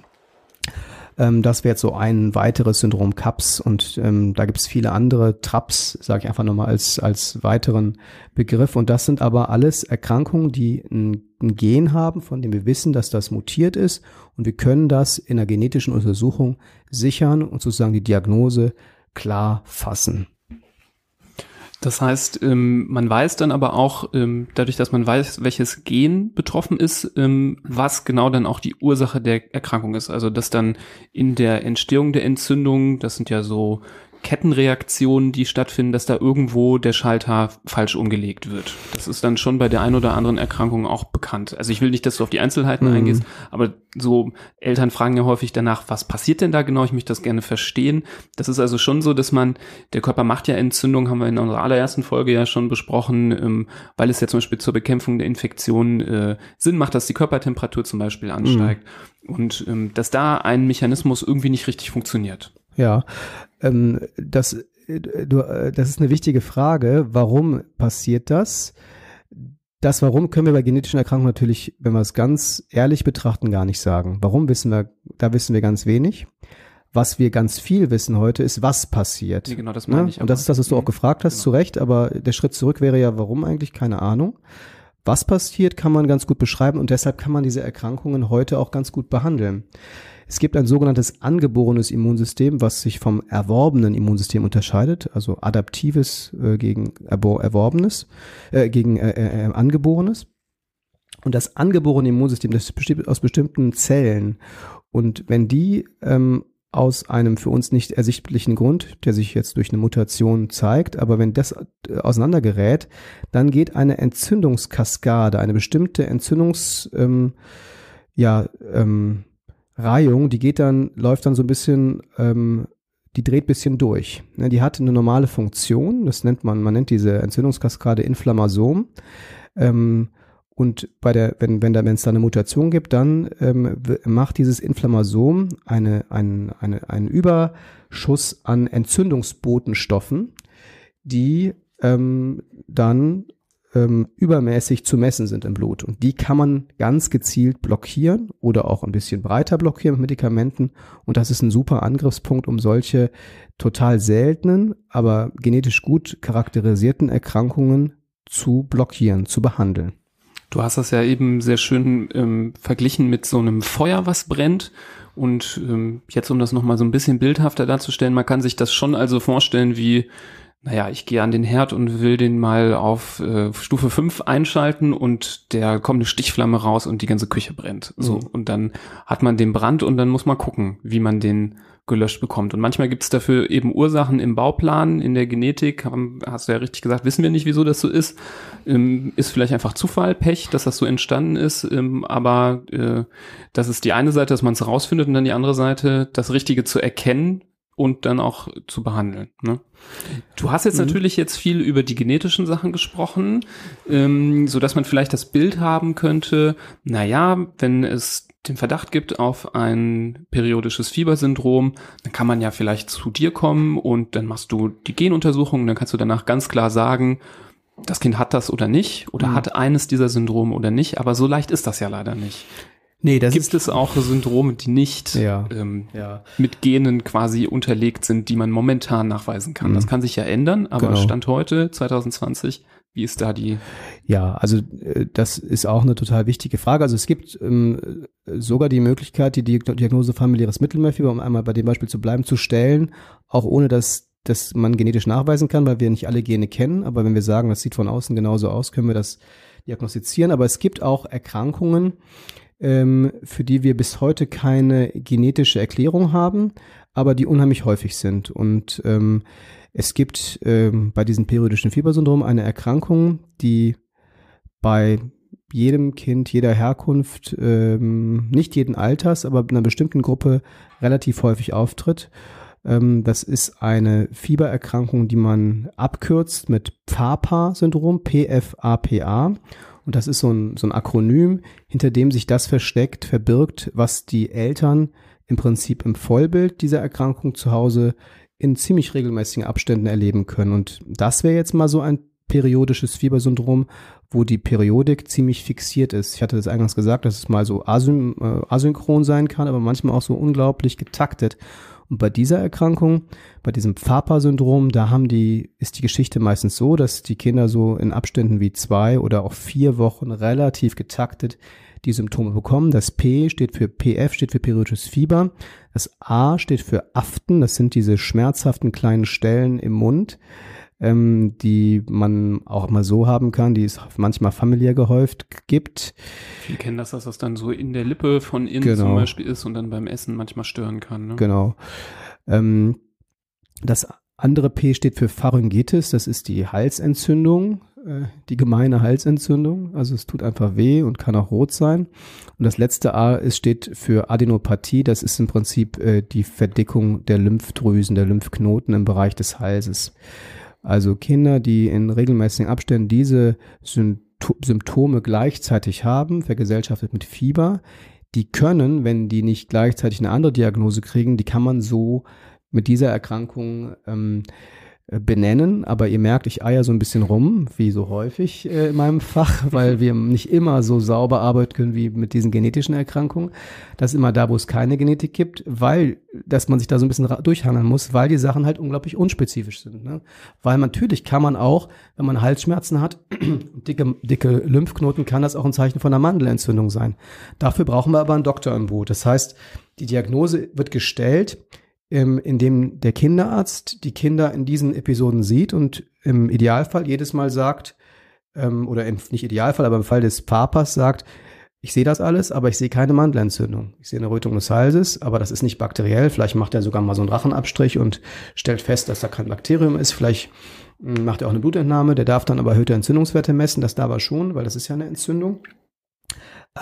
Ähm, das wäre jetzt so ein weiteres Syndrom CAPS und ähm, da gibt es viele andere TRAPS, sage ich einfach nochmal als, als weiteren Begriff. Und das sind aber alles Erkrankungen, die ein, ein Gen haben, von dem wir wissen, dass das mutiert ist und wir können das in einer genetischen Untersuchung sichern und sozusagen die Diagnose klar fassen.
Das heißt, ähm, man weiß dann aber auch, ähm, dadurch, dass man weiß, welches Gen betroffen ist, ähm, was genau dann auch die Ursache der Erkrankung ist. Also dass dann in der Entstehung der Entzündung, das sind ja so Kettenreaktionen, die stattfinden, dass da irgendwo der Schalter falsch umgelegt wird. Das ist dann schon bei der ein oder anderen Erkrankung auch bekannt. Also ich will nicht, dass du auf die Einzelheiten mhm. eingehst, aber so Eltern fragen ja häufig danach, was passiert denn da genau? Ich möchte das gerne verstehen. Das ist also schon so, dass man, der Körper macht ja Entzündung, haben wir in unserer allerersten Folge ja schon besprochen, ähm, weil es ja zum Beispiel zur Bekämpfung der Infektion äh, Sinn macht, dass die Körpertemperatur zum Beispiel ansteigt. Mhm. Und ähm, dass da ein Mechanismus irgendwie nicht richtig funktioniert.
Ja, ähm, das, äh, du, äh, das ist eine wichtige Frage. Warum passiert das? Das Warum können wir bei genetischen Erkrankungen natürlich, wenn wir es ganz ehrlich betrachten, gar nicht sagen. Warum wissen wir, da wissen wir ganz wenig. Was wir ganz viel wissen heute, ist, was passiert.
Nee, genau, das meine
ne? ich. Und das ist das, was du auch mhm. gefragt hast, genau. zu Recht. Aber der Schritt zurück wäre ja, warum eigentlich? Keine Ahnung. Was passiert, kann man ganz gut beschreiben und deshalb kann man diese Erkrankungen heute auch ganz gut behandeln. Es gibt ein sogenanntes angeborenes Immunsystem, was sich vom erworbenen Immunsystem unterscheidet, also adaptives äh, gegen erworbenes, äh, gegen äh, äh, äh, angeborenes. Und das angeborene Immunsystem, das besteht aus bestimmten Zellen. Und wenn die ähm, aus einem für uns nicht ersichtlichen Grund, der sich jetzt durch eine Mutation zeigt, aber wenn das äh, auseinandergerät, dann geht eine Entzündungskaskade, eine bestimmte Entzündungs, ähm, ja, ähm, Reihung, die geht dann, läuft dann so ein bisschen, ähm, die dreht bisschen durch. Ne, die hat eine normale Funktion, das nennt man, man nennt diese Entzündungskaskade Inflammasom. Ähm, und bei der, wenn, wenn da, es da eine Mutation gibt, dann ähm, macht dieses Inflammasom eine, ein, eine, einen Überschuss an Entzündungsbotenstoffen, die ähm, dann ähm, übermäßig zu messen sind im Blut. Und die kann man ganz gezielt blockieren oder auch ein bisschen breiter blockieren mit Medikamenten. Und das ist ein super Angriffspunkt, um solche total seltenen, aber genetisch gut charakterisierten Erkrankungen zu blockieren, zu behandeln.
Du hast das ja eben sehr schön ähm, verglichen mit so einem Feuer, was brennt. Und ähm, jetzt, um das nochmal so ein bisschen bildhafter darzustellen, man kann sich das schon also vorstellen wie naja, ich gehe an den Herd und will den mal auf äh, Stufe 5 einschalten und der kommt eine Stichflamme raus und die ganze Küche brennt. So. Mhm. Und dann hat man den Brand und dann muss man gucken, wie man den gelöscht bekommt. Und manchmal gibt es dafür eben Ursachen im Bauplan, in der Genetik, haben, hast du ja richtig gesagt, wissen wir nicht, wieso das so ist. Ähm, ist vielleicht einfach Zufall, Pech, dass das so entstanden ist. Ähm, aber äh, das ist die eine Seite, dass man es rausfindet und dann die andere Seite, das Richtige zu erkennen, und dann auch zu behandeln. Ne? Du hast jetzt mhm. natürlich jetzt viel über die genetischen Sachen gesprochen, ähm, so dass man vielleicht das Bild haben könnte, naja, wenn es den Verdacht gibt auf ein periodisches Fiebersyndrom, dann kann man ja vielleicht zu dir kommen und dann machst du die Genuntersuchung und dann kannst du danach ganz klar sagen, das Kind hat das oder nicht oder mhm. hat eines dieser Syndrome oder nicht, aber so leicht ist das ja leider nicht. Nee, das Gibt es auch Syndrome, die nicht ja, ähm, ja. mit Genen quasi unterlegt sind, die man momentan nachweisen kann? Mhm. Das kann sich ja ändern, aber genau. Stand heute, 2020, wie ist da die?
Ja, also äh, das ist auch eine total wichtige Frage. Also es gibt ähm, sogar die Möglichkeit, die Diagnose familiäres Mittelmeerfieber, um einmal bei dem Beispiel zu bleiben, zu stellen, auch ohne dass, dass man genetisch nachweisen kann, weil wir nicht alle Gene kennen. Aber wenn wir sagen, das sieht von außen genauso aus, können wir das diagnostizieren. Aber es gibt auch Erkrankungen, ähm, für die wir bis heute keine genetische Erklärung haben, aber die unheimlich häufig sind. Und ähm, es gibt ähm, bei diesem periodischen Fiebersyndrom eine Erkrankung, die bei jedem Kind jeder Herkunft, ähm, nicht jeden Alters, aber in einer bestimmten Gruppe relativ häufig auftritt. Ähm, das ist eine Fiebererkrankung, die man abkürzt mit PFAPA-Syndrom, P-F-A-P-A. Und das ist so ein, so ein Akronym, hinter dem sich das versteckt, verbirgt, was die Eltern im Prinzip im Vollbild dieser Erkrankung zu Hause in ziemlich regelmäßigen Abständen erleben können. Und das wäre jetzt mal so ein periodisches Fiebersyndrom, wo die Periodik ziemlich fixiert ist. Ich hatte das eingangs gesagt, dass es mal so asyn äh, asynchron sein kann, aber manchmal auch so unglaublich getaktet. Und bei dieser Erkrankung, bei diesem Pfapa-Syndrom, da haben die, ist die Geschichte meistens so, dass die Kinder so in Abständen wie zwei oder auch vier Wochen relativ getaktet die Symptome bekommen. Das P steht für PF, steht für periodisches Fieber. Das A steht für Aften, das sind diese schmerzhaften kleinen Stellen im Mund ähm, die man auch mal so haben kann, die es manchmal familiär gehäuft gibt.
Viele kennen das, dass das dann so in der Lippe von innen
Genau.
zum Beispiel ist und dann beim Essen manchmal stören kann. Ne?
Genau. Ähm, das andere P steht für Pharyngitis, das ist die Halsentzündung, äh, die gemeine Halsentzündung. Also es tut einfach weh und kann auch rot sein. Und das letzte A ist, steht für Adenopathie, das ist im Prinzip äh, die Verdickung der Lymphdrüsen, der Lymphknoten im Bereich des Halses. Also Kinder, die in regelmäßigen Abständen diese Sympto Symptome gleichzeitig haben, vergesellschaftet mit Fieber, die können, wenn die nicht gleichzeitig eine andere Diagnose kriegen, die kann man so mit dieser Erkrankung ähm, äh, benennen. Aber ihr merkt, ich eier so ein bisschen rum, wie so häufig äh, in meinem Fach, weil wir nicht immer so sauber arbeiten können wie mit diesen genetischen Erkrankungen. Das ist immer da, wo es keine Genetik gibt, weil, dass man sich da so ein bisschen durchhangeln muss, weil die Sachen halt unglaublich unspezifisch sind. Ne? Weil natürlich kann man auch, wenn man Halsschmerzen hat, dicke, dicke Lymphknoten, kann das auch ein Zeichen von einer Mandelentzündung sein. Dafür brauchen wir aber einen Doktor im Boot. Das heißt, die Diagnose wird gestellt, ähm, indem der Kinderarzt die Kinder in diesen Episoden sieht und im Idealfall jedes Mal sagt, ähm, oder im, nicht Idealfall, aber im Fall des Papas sagt, ich sehe das alles, aber ich sehe keine Mandelentzündung. Ich sehe eine Rötung des Halses, aber das ist nicht bakteriell. Vielleicht macht er sogar mal so einen Rachenabstrich und stellt fest, dass da kein Bakterium ist. Vielleicht mh, macht er auch eine Blutentnahme. Der darf dann aber erhöhte Entzündungswerte messen. Das darf er schon, weil das ist ja eine Entzündung.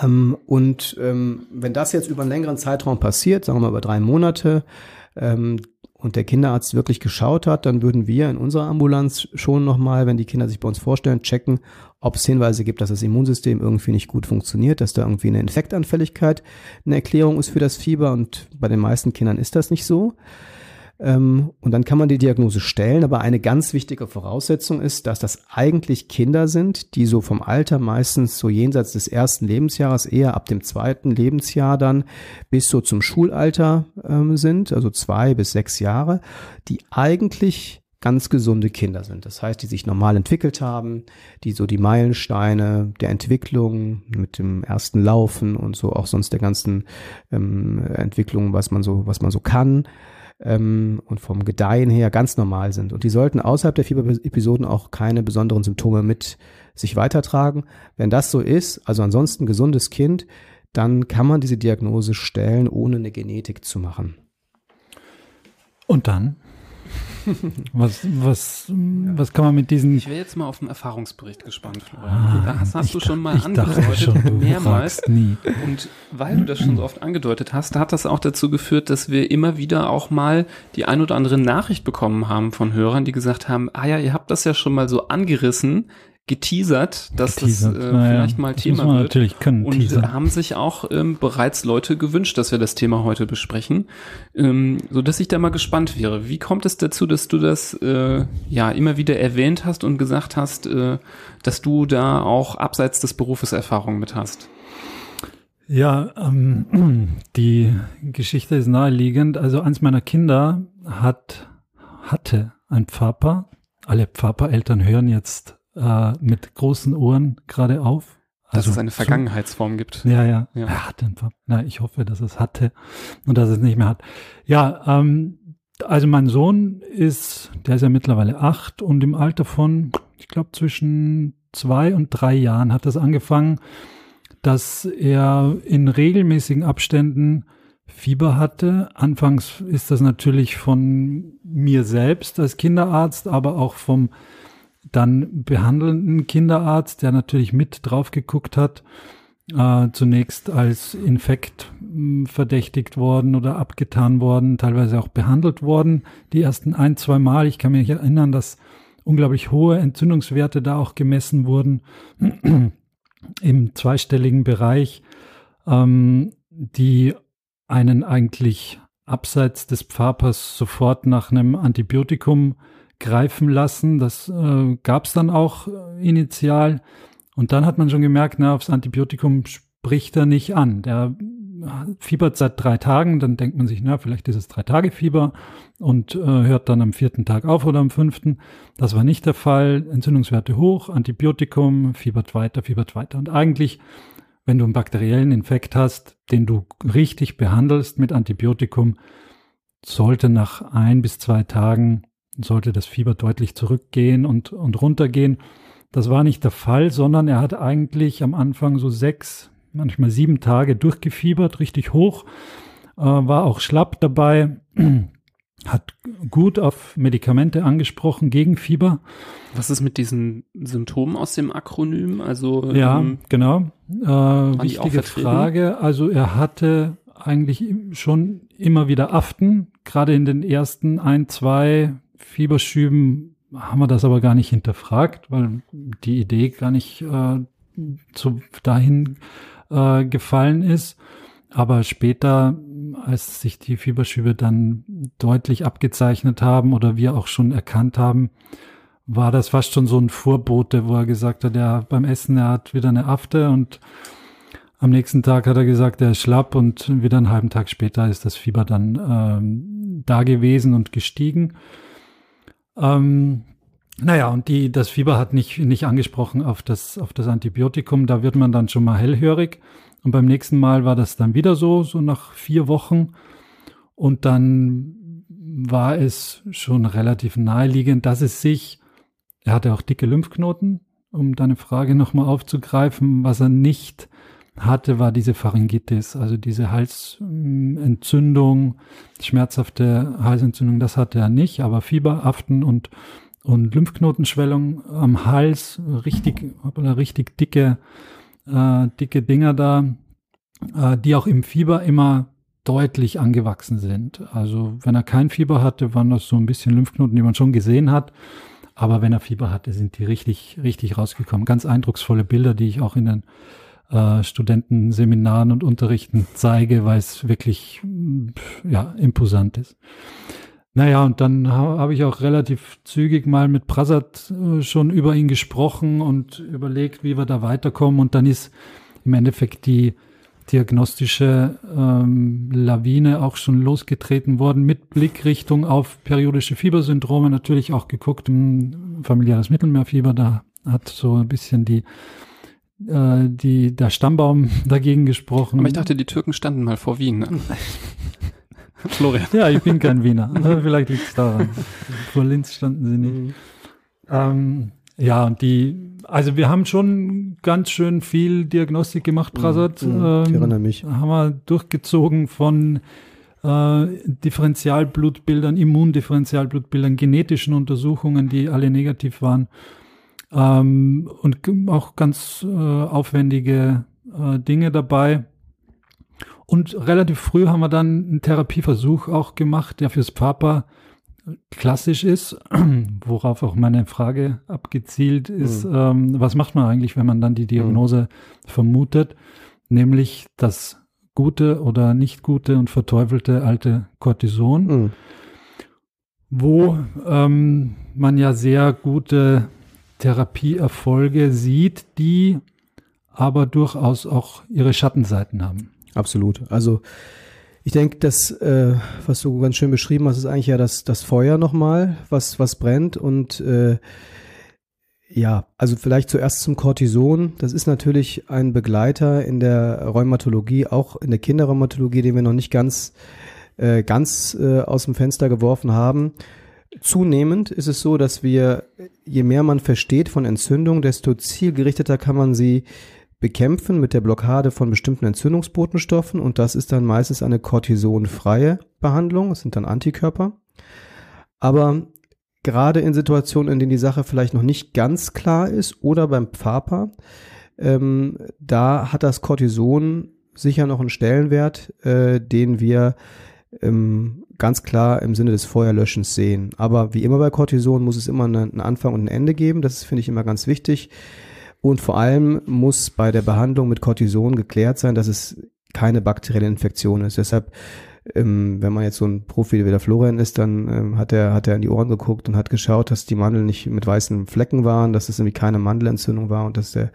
Ähm, und ähm, wenn das jetzt über einen längeren Zeitraum passiert, sagen wir mal über drei Monate, ähm, und der Kinderarzt wirklich geschaut hat, dann würden wir in unserer Ambulanz schon nochmal, wenn die Kinder sich bei uns vorstellen, checken, ob es Hinweise gibt, dass das Immunsystem irgendwie nicht gut funktioniert, dass da irgendwie eine Infektanfälligkeit eine Erklärung ist für das Fieber und bei den meisten Kindern ist das nicht so. Ähm, und dann kann man die Diagnose stellen, aber eine ganz wichtige Voraussetzung ist, dass das eigentlich Kinder sind, die so vom Alter meistens so jenseits des ersten Lebensjahres, eher ab dem zweiten Lebensjahr dann bis so zum Schulalter ähm, sind, also zwei bis sechs Jahre, die eigentlich ganz gesunde Kinder sind. Das heißt, die sich normal entwickelt haben, die so die Meilensteine der Entwicklung mit dem ersten Laufen und so auch sonst der ganzen ähm, Entwicklung, was man so, was man so kann, ähm, und vom Gedeihen her ganz normal sind. Und die sollten außerhalb der Fieberepisoden auch keine besonderen Symptome mit sich weitertragen. Wenn das so ist, also ansonsten gesundes Kind, dann kann man diese Diagnose stellen, ohne eine Genetik zu machen.
Und dann? Was, was, was kann man mit diesen
Ich wäre jetzt mal auf den Erfahrungsbericht gespannt, Florian.
Ah,
da hast, du schon mal angedeutet,
schon,
mehrmals. Und weil du das schon so oft angedeutet hast, hat das auch dazu geführt, dass wir immer wieder auch mal die ein oder andere Nachricht bekommen haben von Hörern, die gesagt haben, ah ja, ihr habt das ja schon mal so angerissen, geteasert, dass
Geteasert.
das äh,
Naja,
vielleicht mal
das
Thema
man
wird.
natürlich können,
Und
teasern.
haben sich auch ähm, bereits Leute gewünscht, dass wir das Thema heute besprechen, ähm, so dass ich da mal gespannt wäre. Wie kommt es dazu, dass du das äh, ja immer wieder erwähnt hast und gesagt hast, äh, dass du da auch abseits des Berufes Erfahrung mit hast?
Ja, ähm, die Geschichte ist naheliegend. Also eins meiner Kinder hat, hatte ein Pfapa. Alle Pfapa-Eltern hören jetzt äh, mit großen Ohren gerade auf.
Dass
Also
es eine
zu-
Vergangenheitsform gibt.
Ja, ja.
Ja.
Er hatte einen Pfapa. Na, ich hoffe, dass es hatte und dass es nicht mehr hat. Ja, ähm, also mein Sohn ist, der ist ja mittlerweile acht und im Alter von, ich glaube, zwischen zwei und drei Jahren hat das angefangen, dass er in regelmäßigen Abständen Fieber hatte. Anfangs ist das natürlich von mir selbst als Kinderarzt, aber auch vom dann behandelnden Kinderarzt, der natürlich mit drauf geguckt hat, äh, zunächst als Infekt mh, verdächtigt worden oder abgetan worden, teilweise auch behandelt worden. Die ersten ein, zwei Mal, ich kann mich erinnern, dass unglaublich hohe Entzündungswerte da auch gemessen wurden im zweistelligen Bereich, ähm, die einen eigentlich abseits des Pfapers sofort nach einem Antibiotikum greifen lassen. Das äh, gab es dann auch äh, initial. Und dann hat man schon gemerkt, na, aufs Antibiotikum spricht er nicht an. Der fiebert seit drei Tagen, dann denkt man sich, na, vielleicht ist es drei Tage Fieber und äh, hört dann am vierten Tag auf oder am fünften. Das war nicht der Fall. Entzündungswerte hoch, Antibiotikum, fiebert weiter, fiebert weiter. Und eigentlich, wenn du einen bakteriellen Infekt hast, den du richtig behandelst mit Antibiotikum, sollte nach ein bis zwei Tagen, sollte das Fieber deutlich zurückgehen und, und runtergehen. Das war nicht der Fall, sondern er hat eigentlich am Anfang so sechs, manchmal sieben Tage durchgefiebert, richtig hoch, äh, war auch schlapp dabei, hat gut auf Medikamente angesprochen gegen Fieber.
Was ist mit diesen Symptomen aus dem Akronym? Also
ja, ähm, genau. Äh, wichtige Frage. Also er hatte eigentlich schon immer wieder Aften. Gerade in den ersten ein, zwei Fieberschüben haben wir das aber gar nicht hinterfragt, weil die Idee gar nicht äh, zu, dahin äh, gefallen ist. Aber später, als sich die Fieberschübe dann deutlich abgezeichnet haben oder wir auch schon erkannt haben, war das fast schon so ein Vorbote, wo er gesagt hat, ja, beim Essen, er hat wieder eine Afte und am nächsten Tag hat er gesagt, er ist schlapp und wieder einen halben Tag später ist das Fieber dann ähm, da gewesen und gestiegen. Ähm, naja, und die, das Fieber hat nicht, nicht angesprochen auf das, auf das Antibiotikum. Da wird man dann schon mal hellhörig. Und beim nächsten Mal war das dann wieder so, so nach vier Wochen. Und dann war es schon relativ naheliegend, dass es sich, er hatte auch dicke Lymphknoten, um deine Frage nochmal aufzugreifen, was er nicht hatte, war diese Pharyngitis, also diese Halsentzündung, schmerzhafte Halsentzündung, das hatte er nicht, aber Fieber, Aften und und Lymphknotenschwellung am Hals, richtig, richtig dicke, äh, dicke Dinger da, äh, die auch im Fieber immer deutlich angewachsen sind. Also wenn er kein Fieber hatte, waren das so ein bisschen Lymphknoten, die man schon gesehen hat. Aber wenn er Fieber hatte, sind die richtig, richtig rausgekommen. Ganz eindrucksvolle Bilder, die ich auch in den äh, Studentenseminaren und Unterrichten zeige, weil es wirklich ja, imposant ist. Naja, und dann ha habe ich auch relativ zügig mal mit Prasad äh, schon über ihn gesprochen und überlegt, wie wir da weiterkommen. Und dann ist im Endeffekt die diagnostische ähm, Lawine auch schon losgetreten worden mit Blickrichtung auf periodische Fiebersyndrome. Natürlich auch geguckt, im familiäres Mittelmeerfieber, da hat so ein bisschen die äh, die, der Stammbaum dagegen gesprochen.
Aber ich dachte, die Türken standen mal vor Wien. Ne?
Florian. Ja, ich bin kein Wiener. Vielleicht liegt es daran. Vor Linz standen sie nicht. Mhm. Ähm, ja, und die, also wir haben schon ganz schön viel Diagnostik gemacht, Prasad.
Mhm, ähm, ich erinnere mich.
Haben wir durchgezogen von äh, Differentialblutbildern, Immundifferentialblutbildern, genetischen Untersuchungen, die alle negativ waren. Ähm, und auch ganz äh, aufwendige äh, Dinge dabei. Und relativ früh haben wir dann einen Therapieversuch auch gemacht, der fürs Papa klassisch ist, worauf auch meine Frage abgezielt ist, mhm. ähm, was macht man eigentlich, wenn man dann die Diagnose mhm. vermutet, nämlich das gute oder nicht gute und verteufelte alte Cortison, mhm. wo ähm, man ja sehr gute Therapieerfolge sieht, die aber durchaus auch ihre Schattenseiten haben.
Absolut. Also ich denke, das, äh, was du ganz schön beschrieben hast, ist eigentlich ja das, das Feuer nochmal, was, was brennt. Und äh, ja, also vielleicht zuerst zum Cortison. Das ist natürlich ein Begleiter in der Rheumatologie, auch in der Kinderrheumatologie, den wir noch nicht ganz, äh, ganz äh, aus dem Fenster geworfen haben. Zunehmend ist es so, dass wir, je mehr man versteht von Entzündung, desto zielgerichteter kann man sie bekämpfen mit der Blockade von bestimmten Entzündungsbotenstoffen und das ist dann meistens eine cortisonfreie Behandlung, das sind dann Antikörper. Aber gerade in Situationen, in denen die Sache vielleicht noch nicht ganz klar ist oder beim Pfapa, ähm, da hat das Cortison sicher noch einen Stellenwert, äh, den wir ähm, ganz klar im Sinne des Feuerlöschens sehen. Aber wie immer bei Cortison muss es immer einen Anfang und ein Ende geben. Das finde ich immer ganz wichtig. Und vor allem muss bei der Behandlung mit Cortison geklärt sein, dass es keine bakterielle Infektion ist. Deshalb ähm, wenn man jetzt so ein Profi wie der Florian ist, dann ähm, hat er hat er in die Ohren geguckt und hat geschaut, dass die Mandeln nicht mit weißen Flecken waren, dass es irgendwie keine Mandelentzündung war und dass der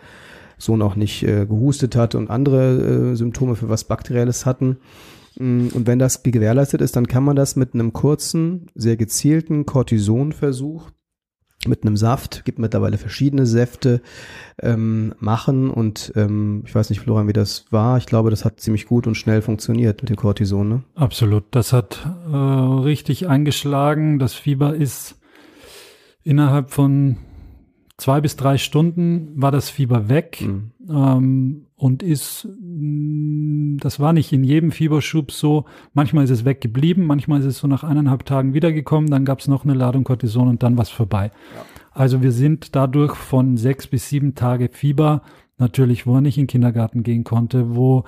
Sohn auch nicht äh, gehustet hat und andere äh, Symptome für was Bakterielles hatten. Mm, und wenn das gewährleistet ist, dann kann man das mit einem kurzen, sehr gezielten Cortisonversuch mit einem Saft, gibt mittlerweile verschiedene Säfte, ähm, machen und ähm, ich weiß nicht, Florian, wie das war. Ich glaube, das hat ziemlich gut und schnell funktioniert mit dem Cortison. Ne?
Absolut, das hat äh, richtig eingeschlagen. Das Fieber ist innerhalb von zwei bis drei Stunden war das Fieber weg mhm. ähm, und ist, mm, das war nicht in jedem Fieberschub so. Manchmal ist es weggeblieben, manchmal ist es so nach eineinhalb Tagen wiedergekommen, dann gab es noch eine Ladung Cortison und dann war es vorbei. Ja. Also wir sind dadurch von sechs bis sieben Tage Fieber, natürlich, wo er nicht in den Kindergarten gehen konnte, wo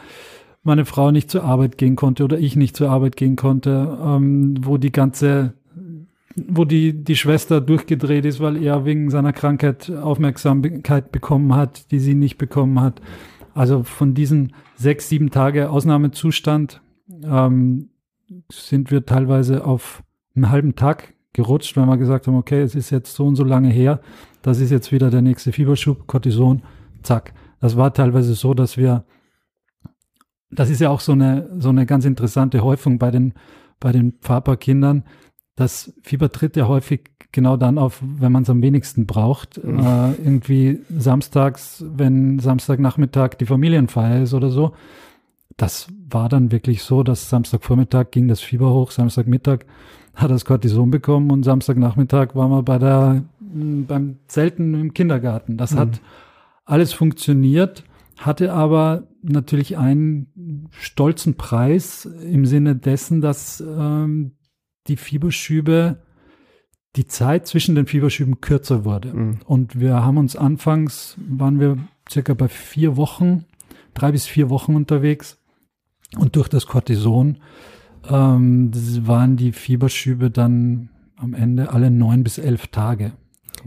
meine Frau nicht zur Arbeit gehen konnte oder ich nicht zur Arbeit gehen konnte, ähm, wo die ganze wo die, die Schwester durchgedreht ist, weil er wegen seiner Krankheit Aufmerksamkeit bekommen hat, die sie nicht bekommen hat. Also von diesen sechs, sieben Tage Ausnahmezustand ähm, sind wir teilweise auf einen halben Tag gerutscht, weil wir gesagt haben, okay, es ist jetzt so und so lange her, das ist jetzt wieder der nächste Fieberschub, Cortison, zack. Das war teilweise so, dass wir, das ist ja auch so eine, so eine ganz interessante Häufung bei den, bei den Pfapa-Kindern, das Fieber tritt ja häufig genau dann auf, wenn man es am wenigsten braucht. Mhm. Äh, irgendwie samstags, wenn Samstagnachmittag die Familienfeier ist oder so. Das war dann wirklich so, dass Samstagvormittag ging das Fieber hoch, Samstagmittag hat das Cortison bekommen und Samstagnachmittag waren wir bei der, beim Zelten im Kindergarten. Das mhm. hat alles funktioniert, hatte aber natürlich einen stolzen Preis im Sinne dessen, dass ähm, die Fieberschübe, die Zeit zwischen den Fieberschüben kürzer wurde. Mhm. Und wir haben uns anfangs, waren wir circa bei vier Wochen, drei bis vier Wochen unterwegs. Und durch das Cortison ähm, waren die Fieberschübe dann am Ende alle neun bis elf Tage.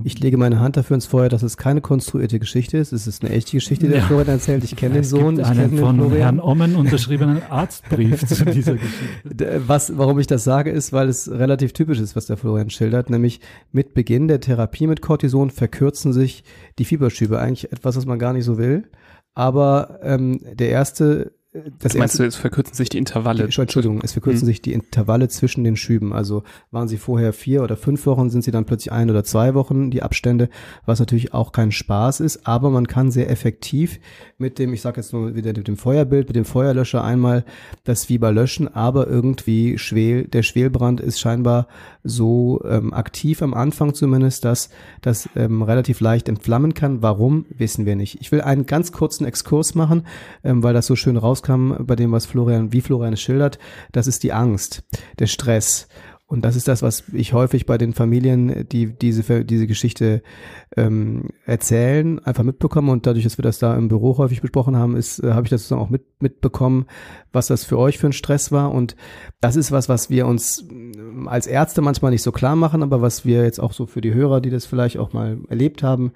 Ich lege meine Hand dafür ins Feuer, dass es keine konstruierte Geschichte ist. Es ist eine echte Geschichte, die der ja. Florian erzählt. Ich kenne den Sohn.
Gibt
ich
einen von Florian. Herrn Ommen unterschriebenen Arztbrief zu dieser
Geschichte. Was, warum ich das sage, ist, weil es relativ typisch ist, was der Florian schildert. Nämlich mit Beginn der Therapie mit Cortison verkürzen sich die Fieberschübe. Eigentlich etwas, was man gar nicht so will. Aber ähm, der erste
das meinst du, es verkürzen sich die Intervalle?
Entschuldigung, es verkürzen hm. sich die Intervalle zwischen den Schüben. Also waren sie vorher vier oder fünf Wochen, sind sie dann plötzlich ein oder zwei Wochen, die Abstände, was natürlich auch kein Spaß ist, aber man kann sehr effektiv mit dem, ich sage jetzt nur wieder mit dem Feuerbild, mit dem Feuerlöscher einmal das Fieber löschen, aber irgendwie Schwel, der Schwelbrand ist scheinbar so ähm, aktiv am Anfang zumindest, dass das ähm, relativ leicht entflammen kann. Warum, wissen wir nicht. Ich will einen ganz kurzen Exkurs machen, ähm, weil das so schön rauskam bei dem, was Florian, wie Florian schildert. Das ist die Angst, der Stress. Und das ist das, was ich häufig bei den Familien, die diese, diese Geschichte ähm, erzählen, einfach mitbekomme. Und dadurch, dass wir das da im Büro häufig besprochen haben, ist, äh, habe ich das sozusagen auch mit, mitbekommen, was das für euch für ein Stress war. Und das ist was, was wir uns ähm, als Ärzte manchmal nicht so klar machen, aber was wir jetzt auch so für die Hörer, die das vielleicht auch mal erlebt haben,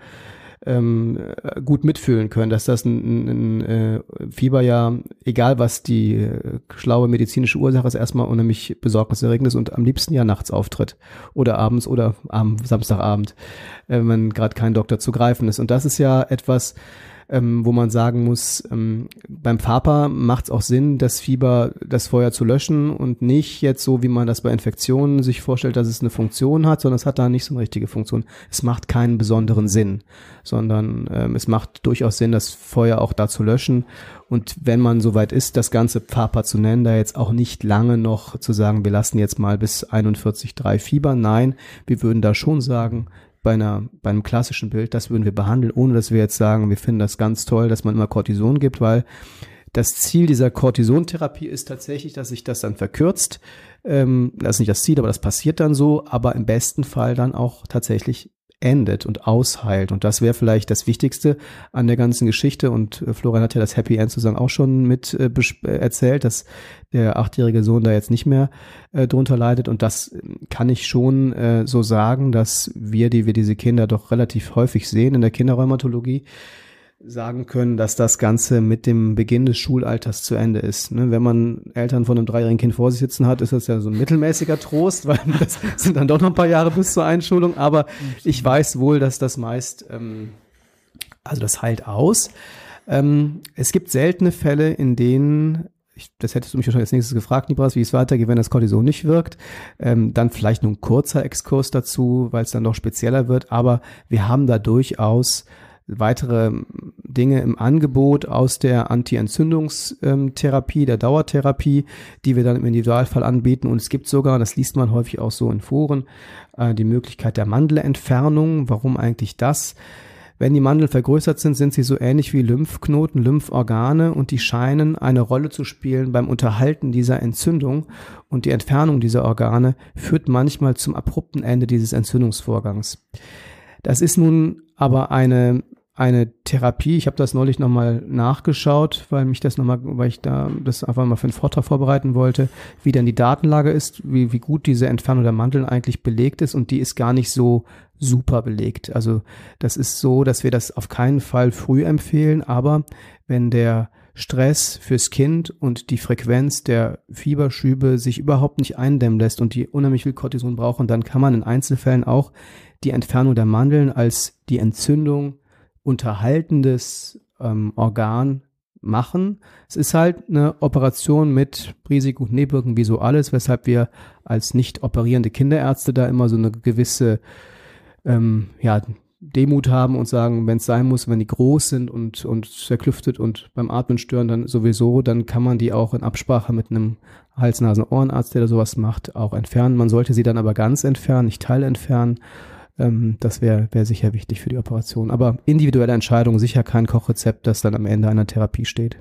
ähm, gut mitfühlen können, dass das ein, ein, ein äh, Fieber ja, egal was die äh, schlaue medizinische Ursache ist, erstmal unheimlich besorgniserregend ist und am liebsten ja nachts auftritt oder abends oder am Samstagabend, äh, wenn gerade kein Doktor zu greifen ist. Und das ist ja etwas, ähm, wo man sagen muss, ähm, beim Papa macht es auch Sinn, das Fieber, das Feuer zu löschen und nicht jetzt so, wie man das bei Infektionen sich vorstellt, dass es eine Funktion hat, sondern es hat da nicht so eine richtige Funktion. Es macht keinen besonderen Sinn, sondern ähm, es macht durchaus Sinn, das Feuer auch da zu löschen. Und wenn man soweit ist, das ganze Papa zu nennen, da jetzt auch nicht lange noch zu sagen, wir lassen jetzt mal bis 41,3 Fieber. Nein, wir würden da schon sagen, bei, einer, bei einem klassischen Bild, das würden wir behandeln, ohne dass wir jetzt sagen, wir finden das ganz toll, dass man immer Cortison gibt, weil das Ziel dieser Cortisontherapie ist tatsächlich, dass sich das dann verkürzt. Ähm, das ist nicht das Ziel, aber das passiert dann so, aber im besten Fall dann auch tatsächlich endet und ausheilt. Und das wäre vielleicht das Wichtigste an der ganzen Geschichte. Und äh, Florian hat ja das Happy End sozusagen auch schon mit äh, äh, erzählt, dass der achtjährige Sohn da jetzt nicht mehr äh, drunter leidet. Und das kann ich schon äh, so sagen, dass wir, die wir diese Kinder doch relativ häufig sehen in der Kinderrheumatologie, sagen können, dass das Ganze mit dem Beginn des Schulalters zu Ende ist. Ne? Wenn man Eltern von einem dreijährigen Kind vor sich sitzen hat, ist das ja so ein mittelmäßiger Trost, weil das sind dann doch noch ein paar Jahre bis zur Einschulung. Aber ich weiß wohl, dass das meist, ähm, also das heilt aus. Ähm, es gibt seltene Fälle, in denen ich, das hättest du mich wahrscheinlich als nächstes gefragt, Nibras, wie es weitergeht, wenn das Cortison nicht wirkt. Ähm, dann vielleicht nur ein kurzer Exkurs dazu, weil es dann noch spezieller wird. Aber wir haben da durchaus weitere Dinge im Angebot aus der Anti-Entzündungstherapie, der Dauertherapie, die wir dann im Individualfall anbieten. Und es gibt sogar, das liest man häufig auch so in Foren, äh, die Möglichkeit der Mandelentfernung. Warum eigentlich das? Wenn die Mandeln vergrößert sind, sind sie so ähnlich wie Lymphknoten, Lymphorgane und die scheinen eine Rolle zu spielen beim Unterhalten dieser Entzündung und die Entfernung dieser Organe führt manchmal zum abrupten Ende dieses Entzündungsvorgangs. Das ist nun aber eine eine Therapie. Ich habe das neulich nochmal nachgeschaut, weil mich das nochmal, weil ich da das einfach mal für einen Vortrag vorbereiten wollte, wie denn die Datenlage ist, wie, wie gut diese Entfernung der Mandeln eigentlich belegt ist und die ist gar nicht so super belegt. Also das ist so, dass wir das auf keinen Fall früh empfehlen, aber wenn der Stress fürs Kind und die Frequenz der Fieberschübe sich überhaupt nicht eindämmen lässt und die unheimlich viel Cortison brauchen, dann kann man in Einzelfällen auch die Entfernung der Mandeln als die Entzündung unterhaltendes ähm, Organ machen. Es ist halt eine Operation mit Risiko und Nebenwirkungen wie so alles, weshalb wir als nicht operierende Kinderärzte da immer so eine gewisse ähm, ja, Demut haben und sagen, wenn es sein muss, wenn die groß sind und, und zerklüftet und beim Atmen stören, dann sowieso, dann kann man die auch in Absprache mit einem Hals-Nasen-Ohrenarzt, der da sowas macht, auch entfernen. Man sollte sie dann aber ganz entfernen, nicht teilentfernen. Ähm, das wäre wär sicher wichtig für die Operation. Aber individuelle Entscheidung, sicher kein Kochrezept, das dann am Ende einer Therapie steht.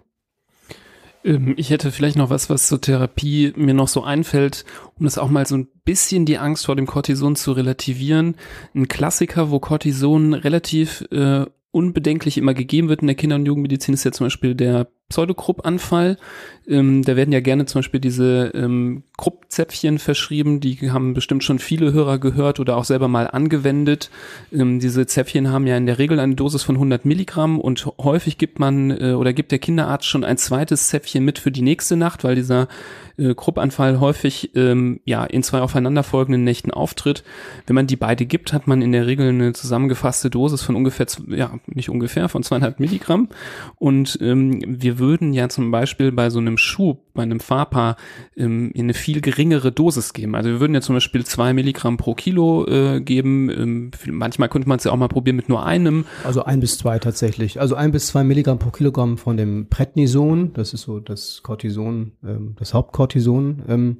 Ähm, ich hätte vielleicht noch was, was zur Therapie mir noch so einfällt, um das auch mal so ein bisschen die Angst vor dem Cortison zu relativieren. Ein Klassiker, wo Cortison relativ äh, unbedenklich immer gegeben wird in der Kinder- und Jugendmedizin, ist ja zum Beispiel der Pseudokrupp-Anfall. Ähm, da werden ja gerne zum Beispiel diese ähm, Kruppzäpfchen verschrieben, die haben bestimmt schon viele Hörer gehört oder auch selber mal angewendet. Ähm, diese Zäpfchen haben ja in der Regel eine Dosis von 100 Milligramm und häufig gibt man äh, oder gibt der Kinderarzt schon ein zweites Zäpfchen mit für die nächste Nacht, weil dieser äh, Kruppanfall häufig ähm, ja in zwei aufeinanderfolgenden Nächten auftritt. Wenn man die beide gibt, hat man in der Regel eine zusammengefasste Dosis von ungefähr, ja nicht ungefähr, von zweieinhalb Milligramm. Und ähm, wir würden ja zum Beispiel bei so einem Schub, bei einem Fapa ähm, eine viel geringere Dosis geben. Also wir würden ja zum Beispiel zwei Milligramm pro Kilo äh, geben. Ähm, manchmal könnte man es ja auch mal probieren mit nur einem.
Also ein bis zwei tatsächlich. Also ein bis zwei Milligramm pro Kilogramm von dem Prednison. Das ist so das Cortison, ähm, das Hauptcortison. Ähm,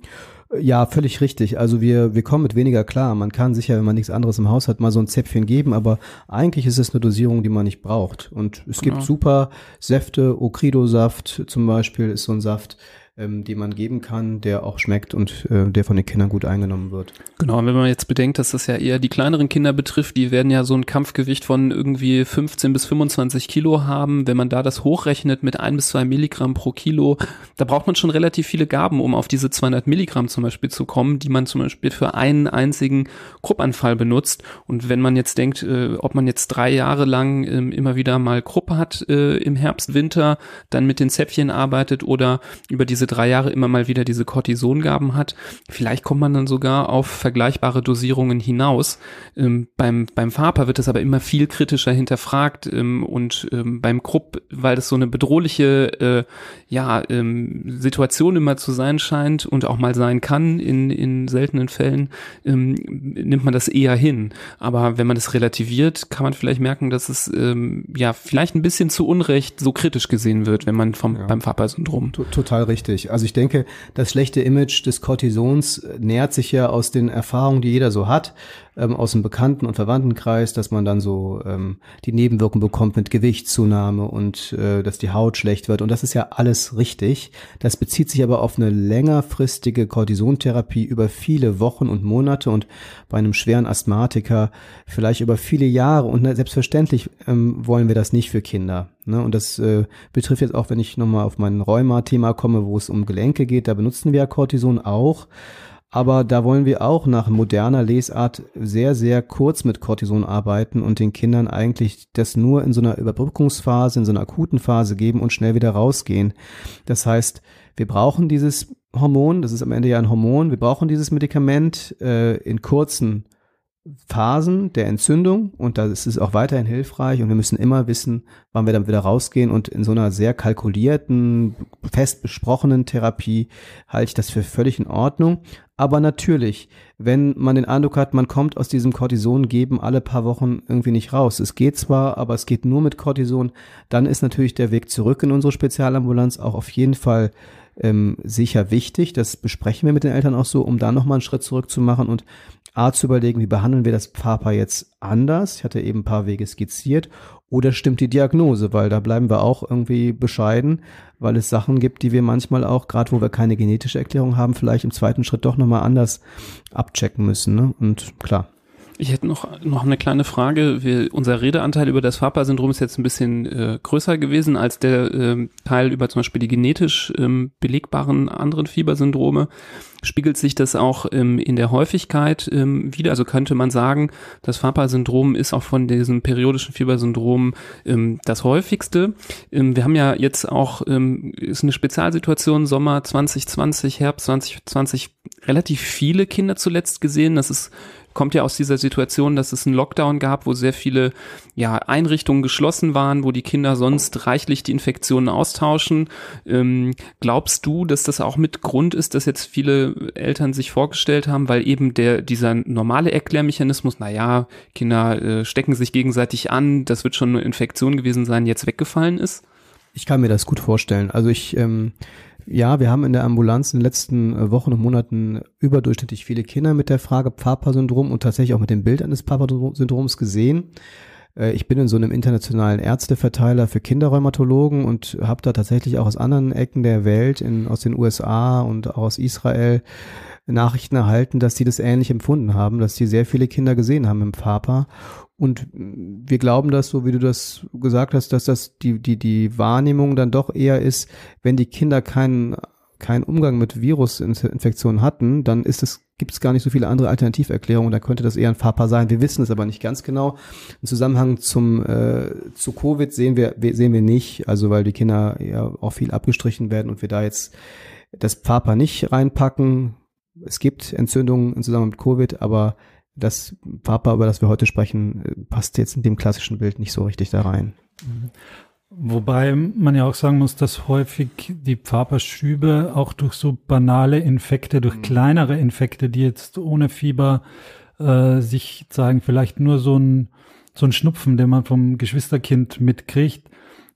ja, völlig richtig. Also wir, wir kommen mit weniger klar. Man kann sicher, wenn man nichts anderes im Haus hat, mal so ein Zäpfchen geben, aber eigentlich ist es eine Dosierung, die man nicht braucht. Und es genau. gibt super Säfte, Okrido-Saft zum Beispiel ist so ein Saft, ähm, die man geben kann, der auch schmeckt und äh, der von den Kindern gut eingenommen wird.
Genau, und wenn man jetzt bedenkt, dass das ja eher die kleineren Kinder betrifft, die werden ja so ein Kampfgewicht von irgendwie 15 bis 25 Kilo haben. Wenn man da das hochrechnet mit ein bis zwei Milligramm pro Kilo, da braucht man schon relativ viele Gaben, um auf diese 200 Milligramm zum Beispiel zu kommen, die man zum Beispiel für einen einzigen Kruppanfall benutzt. Und wenn man jetzt denkt, äh, ob man jetzt drei Jahre lang äh, immer wieder mal Krupp hat äh, im Herbst, Winter, dann mit den Zäpfchen arbeitet oder über diese drei Jahre immer mal wieder diese Cortisongaben hat, vielleicht kommt man dann sogar auf vergleichbare Dosierungen hinaus. Ähm, beim, beim Faper wird das aber immer viel kritischer hinterfragt ähm, und ähm, beim Krupp, weil das so eine bedrohliche äh, ja, ähm, Situation immer zu sein scheint und auch mal sein kann in, in seltenen Fällen, ähm, nimmt man das eher hin. Aber wenn man das relativiert, kann man vielleicht merken, dass es ähm, ja vielleicht ein bisschen zu Unrecht so kritisch gesehen wird, wenn man vom, ja. beim Faper-Syndrom.
Total richtig richtig. Also ich denke, das schlechte Image des Cortisons äh, nährt sich ja aus den Erfahrungen, die jeder so hat, ähm, aus dem Bekannten- und Verwandtenkreis, dass man dann so ähm, die Nebenwirkungen bekommt mit Gewichtszunahme und äh, dass die Haut schlecht wird. Und das ist ja alles richtig. Das bezieht sich aber auf eine längerfristige Cortisontherapie über viele Wochen und Monate und bei einem schweren Asthmatiker vielleicht über viele Jahre. Und selbstverständlich ähm, wollen wir das nicht für Kinder. Ne? Und das äh, betrifft jetzt auch, wenn ich nochmal auf mein Rheuma-Thema komme, wo es um Gelenke geht, da benutzen wir ja Cortison auch. Aber da wollen wir auch nach moderner Lesart sehr, sehr kurz mit Cortison arbeiten und den Kindern eigentlich das nur in so einer Überbrückungsphase, in so einer akuten Phase geben und schnell wieder rausgehen. Das heißt, wir brauchen dieses Hormon, das ist am Ende ja ein Hormon, wir brauchen dieses Medikament äh, in kurzen Phasen der Entzündung und da ist es auch weiterhin hilfreich und wir müssen immer wissen, wann wir dann wieder rausgehen und in so einer sehr kalkulierten, fest besprochenen Therapie halte ich das für völlig in Ordnung. Aber natürlich, wenn man den Eindruck hat, man kommt aus diesem Cortison geben alle paar Wochen irgendwie nicht raus. Es geht zwar, aber es geht nur mit Cortison, dann ist natürlich der Weg zurück in unsere Spezialambulanz auch auf jeden Fall ähm, sicher wichtig. Das besprechen wir mit den Eltern auch so, um da nochmal einen Schritt zurück zu machen und A zu überlegen, wie behandeln wir das Papa jetzt anders? Ich hatte eben ein paar Wege skizziert. Oder stimmt die Diagnose? Weil da bleiben wir auch irgendwie bescheiden, weil es Sachen gibt, die wir manchmal auch, gerade wo wir keine genetische Erklärung haben, vielleicht im zweiten Schritt doch nochmal anders abchecken müssen. Ne? Und klar.
Ich hätte noch, noch eine kleine Frage. Wir, unser Redeanteil über das Fapa-Syndrom ist jetzt ein bisschen äh, größer gewesen als der äh, Teil über zum Beispiel die genetisch ähm, belegbaren anderen Fiebersyndrome. Spiegelt sich das auch ähm, in der Häufigkeit ähm, wieder? Also könnte man sagen, das Fapa-Syndrom ist auch von diesem periodischen Fiebersyndrom ähm, das häufigste. Ähm, wir haben ja jetzt auch, ähm, ist eine Spezialsituation, Sommer 2020, Herbst 2020, relativ viele Kinder zuletzt gesehen. Das ist kommt ja aus dieser Situation, dass es einen Lockdown gab, wo sehr viele ja, Einrichtungen geschlossen waren, wo die Kinder sonst reichlich die Infektionen austauschen. Ähm, glaubst du, dass das auch mit Grund ist, dass jetzt viele Eltern sich vorgestellt haben, weil eben der dieser normale Erklärmechanismus, na ja, Kinder äh, stecken sich gegenseitig an, das wird schon eine Infektion gewesen sein, jetzt weggefallen ist?
Ich kann mir das gut vorstellen. Also ich ähm, ja, wir haben in der Ambulanz in den letzten äh, Wochen und Monaten überdurchschnittlich viele Kinder mit der Frage Papa-Syndrom und tatsächlich auch mit dem Bild eines Papa-Syndroms gesehen. Äh, ich bin in so einem internationalen Ärzteverteiler für Kinderrheumatologen und habe da tatsächlich auch aus anderen Ecken der Welt, in, aus den USA und aus Israel, Nachrichten erhalten, dass sie das ähnlich empfunden haben, dass sie sehr viele Kinder gesehen haben im Papa und wir glauben das, so wie du das gesagt hast, dass das die, die, die Wahrnehmung dann doch eher ist, wenn die Kinder keinen, keinen Umgang mit Virusinfektionen hatten, dann ist es, gibt es gar nicht so viele andere Alternativerklärungen, da könnte das eher ein Fapa sein. Wir wissen es aber nicht ganz genau. Im Zusammenhang zum, äh, zu Covid sehen wir, sehen wir nicht, also weil die Kinder ja auch viel abgestrichen werden und wir da jetzt das Papa nicht reinpacken. Es gibt Entzündungen im Zusammenhang mit Covid, aber das Papa, über das wir heute sprechen, äh, passt jetzt in dem klassischen Bild nicht so richtig da rein.
Mhm. Wobei man ja auch sagen muss, dass häufig die Papa-Schübe auch durch so banale Infekte, durch mhm. kleinere Infekte, die jetzt ohne Fieber äh, sich zeigen, vielleicht nur so ein, so ein Schnupfen, den man vom Geschwisterkind mitkriegt,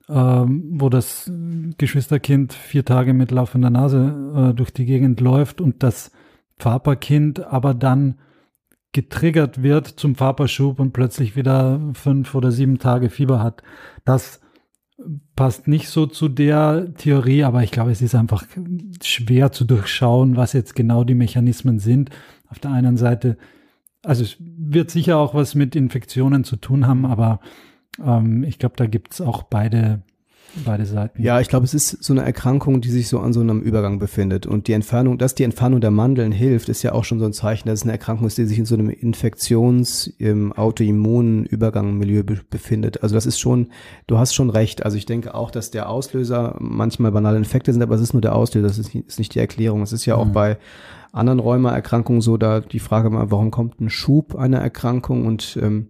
ähm, wo das Geschwisterkind vier Tage mit laufender Nase äh, durch die Gegend läuft und das Papa-Kind aber dann getriggert wird zum Vaperschub und plötzlich wieder fünf oder sieben Tage Fieber hat. Das passt nicht so zu der Theorie, aber ich glaube, es ist einfach schwer zu durchschauen, was jetzt genau die Mechanismen sind. Auf der einen Seite, also es wird sicher auch was mit Infektionen zu tun haben, aber ähm, ich glaube, da gibt es auch beide beide Seiten.
Ja, ich glaube, es ist so eine Erkrankung, die sich so an so einem Übergang befindet. Und die Entfernung, dass die Entfernung der Mandeln hilft, ist ja auch schon so ein Zeichen, dass es eine Erkrankung ist, die sich in so einem Infektions-, im autoimmunen Übergangmilieu be befindet. Also das ist schon, du hast schon recht. Also ich denke auch, dass der Auslöser manchmal banale Infekte sind, aber es ist nur der Auslöser, das ist nicht, ist nicht die Erklärung. Es ist ja auch mhm. bei anderen Rheumaerkrankungen so, da die Frage mal, warum kommt ein Schub einer Erkrankung und ähm,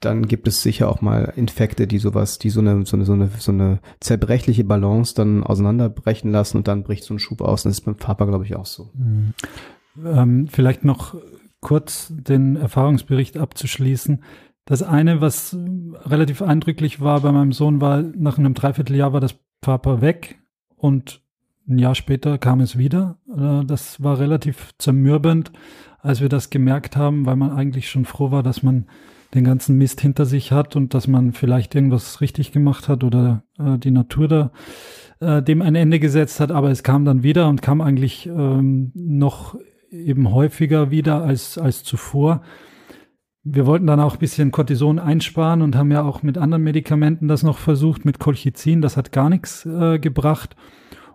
dann gibt es sicher auch mal Infekte, die sowas, die so eine, so eine, so eine, so eine zerbrechliche Balance dann auseinanderbrechen lassen und dann bricht so ein Schub aus. Und das ist beim Papa, glaube ich, auch so.
Mhm. Ähm, vielleicht noch kurz den Erfahrungsbericht abzuschließen. Das eine, was relativ eindrücklich war bei meinem Sohn, war, nach einem Dreivierteljahr war das Papa weg und ein Jahr später kam es wieder. Äh, das war relativ zermürbend, als wir das gemerkt haben, weil man eigentlich schon froh war, dass man den ganzen Mist hinter sich hat und dass man vielleicht irgendwas richtig gemacht hat oder äh, die Natur da äh, dem ein Ende gesetzt hat, aber es kam dann wieder und kam eigentlich ähm, noch eben häufiger wieder als, als zuvor. Wir wollten dann auch ein bisschen Cortison einsparen und haben ja auch mit anderen Medikamenten das noch versucht, mit Colchicin, das hat gar nichts äh, gebracht.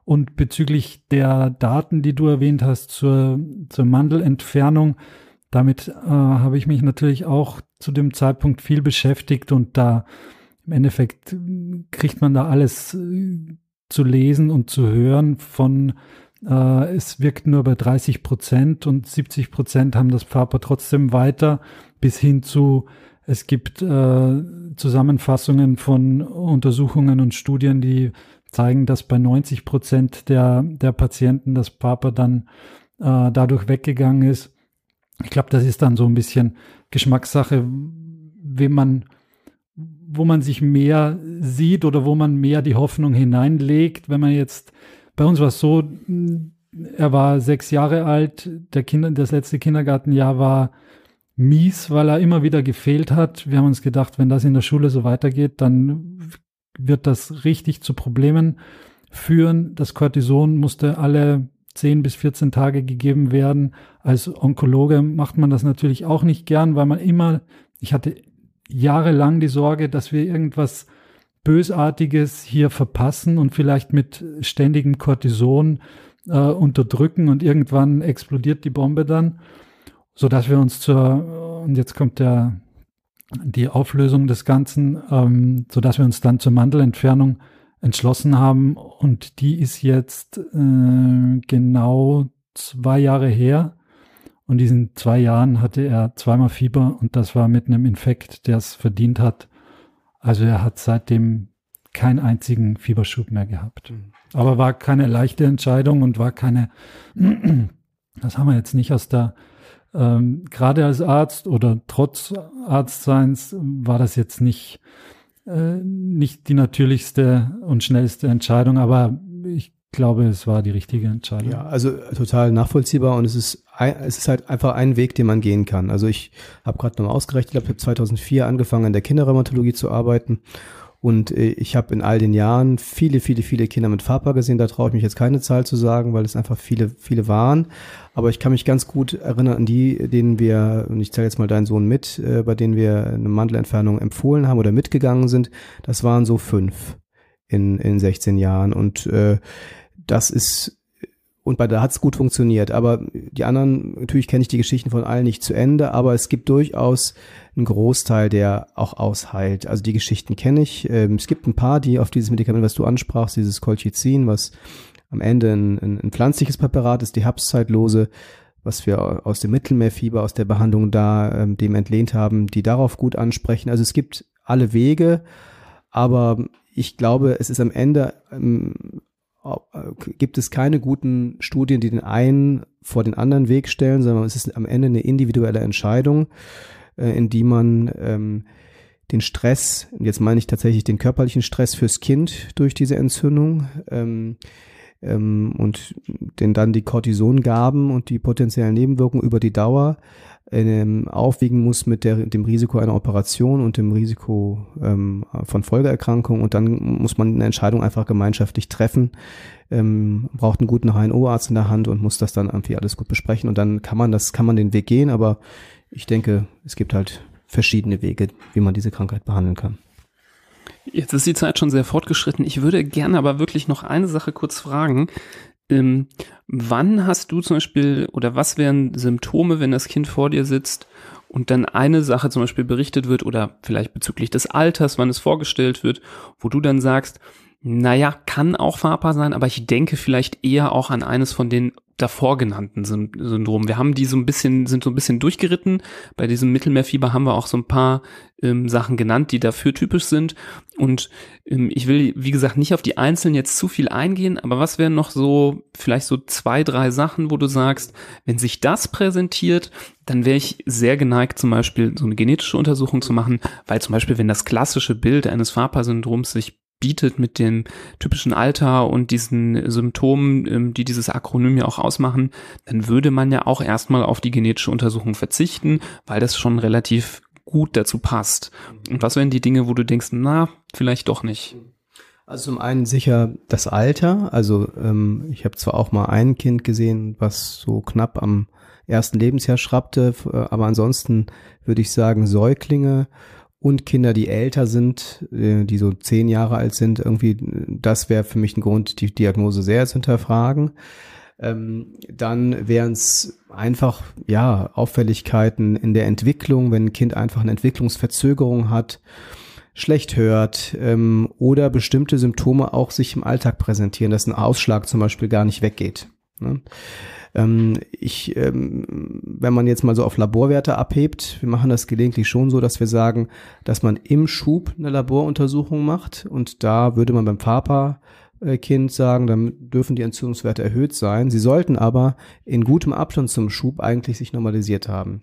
Und bezüglich der Daten, die du erwähnt hast zur, zur Mandelentfernung, damit äh, habe ich mich natürlich auch zu dem Zeitpunkt viel beschäftigt und da im Endeffekt kriegt man da alles äh, zu lesen und zu hören von äh, es wirkt nur bei 30 Prozent und 70 Prozent haben das Pfapa trotzdem weiter bis hin zu es gibt äh, Zusammenfassungen von Untersuchungen und Studien, die zeigen, dass bei 90 Prozent der, der Patienten das Papa dann äh, dadurch weggegangen ist. Ich glaube, das ist dann so ein bisschen Geschmackssache, wem man, wo man sich mehr sieht oder wo man mehr die Hoffnung hineinlegt. Wenn man jetzt, bei uns war es so, er war sechs Jahre alt, der Kinder, das letzte Kindergartenjahr war mies, weil er immer wieder gefehlt hat. Wir haben uns gedacht, wenn das in der Schule so weitergeht, dann wird das richtig zu Problemen führen. Das Cortison musste alle 10 bis 14 Tage gegeben werden. Als Onkologe macht man das natürlich auch nicht gern, weil man immer, ich hatte jahrelang die Sorge, dass wir irgendwas Bösartiges hier verpassen und vielleicht mit ständigem Cortison äh, unterdrücken und irgendwann explodiert die Bombe dann so dass wir uns zur, und jetzt kommt der, die Auflösung des Ganzen, ähm, so wir uns dann zur Mandelentfernung entschlossen haben und die ist jetzt äh, genau zwei Jahre her. Und diesen zwei Jahren hatte er zweimal Fieber und das war mit einem Infekt, der es verdient hat. Also er hat seitdem keinen einzigen Fieberschub mehr gehabt. Mhm. Aber war keine leichte Entscheidung und war keine, das haben wir jetzt nicht aus der ähm, gerade als Arzt oder trotz Arztseins war das jetzt nicht, äh, nicht die natürlichste und schnellste Entscheidung, aber ich glaube, es war die richtige Entscheidung.
Ja, also total nachvollziehbar und es ist es ist halt einfach ein Weg, den man gehen kann. Also ich habe gerade noch ausgerechnet, ich habe 2004 angefangen, in der Kinderrheumatologie zu arbeiten und äh, ich habe in all den Jahren viele, viele, viele Kinder mit Fapa gesehen. Da traue ich mich jetzt keine Zahl zu sagen, weil es einfach viele, viele waren. Aber ich kann mich ganz gut erinnern an die, denen wir, und ich zähle jetzt mal deinen Sohn mit, äh, bei denen wir eine Mandelentfernung empfohlen haben oder mitgegangen sind. Das waren so fünf in, in 16 Jahren. Und äh, das ist und bei hat es gut funktioniert. Aber die anderen, natürlich kenne ich die Geschichten von allen nicht zu Ende, aber es gibt durchaus einen Großteil, der auch ausheilt. Also die Geschichten kenne ich. Ähm, es gibt ein paar, die auf dieses Medikament, was du ansprachst, dieses Colchicin, was am Ende ein, ein, ein pflanzliches Präparat ist, die Herbstzeitlose, was wir aus dem Mittelmeerfieber, aus der Behandlung da ähm, dem entlehnt haben, die darauf gut ansprechen. Also es gibt alle Wege, aber ich glaube, es ist am Ende ähm, gibt es keine guten Studien, die den einen vor den anderen Weg stellen, sondern es ist am Ende eine individuelle Entscheidung, äh, in die man ähm, den Stress, jetzt meine ich tatsächlich den körperlichen Stress fürs Kind durch diese Entzündung ähm, ähm, und den dann die Cortisongaben und die potenziellen Nebenwirkungen über die Dauer ähm, aufwiegen muss mit der, dem Risiko einer Operation und dem Risiko ähm, von Folgeerkrankungen. Und dann muss man eine Entscheidung einfach gemeinschaftlich treffen, ähm, braucht einen guten HNO-Arzt in der Hand und muss das dann irgendwie alles gut besprechen. Und dann kann man das, kann man den Weg gehen. Aber ich denke, es gibt halt verschiedene Wege, wie man diese Krankheit behandeln kann.
Jetzt ist die Zeit schon sehr fortgeschritten. Ich würde gerne aber wirklich noch eine Sache kurz fragen. Ähm, wann hast du zum Beispiel oder was wären Symptome, wenn das Kind vor dir sitzt und dann eine Sache zum Beispiel berichtet wird oder vielleicht bezüglich des Alters, wann es vorgestellt wird, wo du dann sagst, naja, kann auch Fapa sein, aber ich denke vielleicht eher auch an eines von den davor genannten Syndromen. Wir haben die so ein bisschen, sind so ein bisschen durchgeritten. Bei diesem Mittelmeerfieber haben wir auch so ein paar ähm, Sachen genannt, die dafür typisch sind. Und ähm, ich will, wie gesagt, nicht auf die einzelnen jetzt zu viel eingehen, aber was wären noch so, vielleicht so zwei, drei Sachen, wo du sagst, wenn sich das präsentiert, dann wäre ich sehr geneigt, zum Beispiel so eine genetische Untersuchung zu machen, weil zum Beispiel, wenn das klassische Bild eines Fapa-Syndroms sich bietet mit dem typischen Alter und diesen Symptomen, ähm, die dieses Akronym ja auch ausmachen, dann würde man ja auch erstmal auf die genetische Untersuchung verzichten, weil das schon relativ gut dazu passt. Und was wären die Dinge, wo du denkst, na, vielleicht doch nicht?
Also zum einen sicher das Alter. Also ähm, ich habe zwar auch mal ein Kind gesehen, was so knapp am ersten Lebensjahr schrappte, aber ansonsten würde ich sagen Säuglinge und Kinder, die älter sind, äh, die so zehn Jahre alt sind, irgendwie, das wäre für mich ein Grund, die Diagnose sehr zu hinterfragen. Ähm, dann wären es einfach, ja, Auffälligkeiten in der Entwicklung, wenn ein Kind einfach eine Entwicklungsverzögerung hat, schlecht hört ähm, oder bestimmte Symptome auch sich im Alltag präsentieren, dass ein Ausschlag zum Beispiel gar nicht weggeht. Ne? Ähm, ich, ähm, wenn man jetzt mal so auf Laborwerte abhebt, wir machen das gelegentlich schon so, dass wir sagen, dass man im Schub eine Laboruntersuchung macht und da würde man beim Papa Kind sagen, dann dürfen die Entzündungswerte erhöht sein. Sie sollten aber in gutem Abstand zum Schub eigentlich sich normalisiert haben.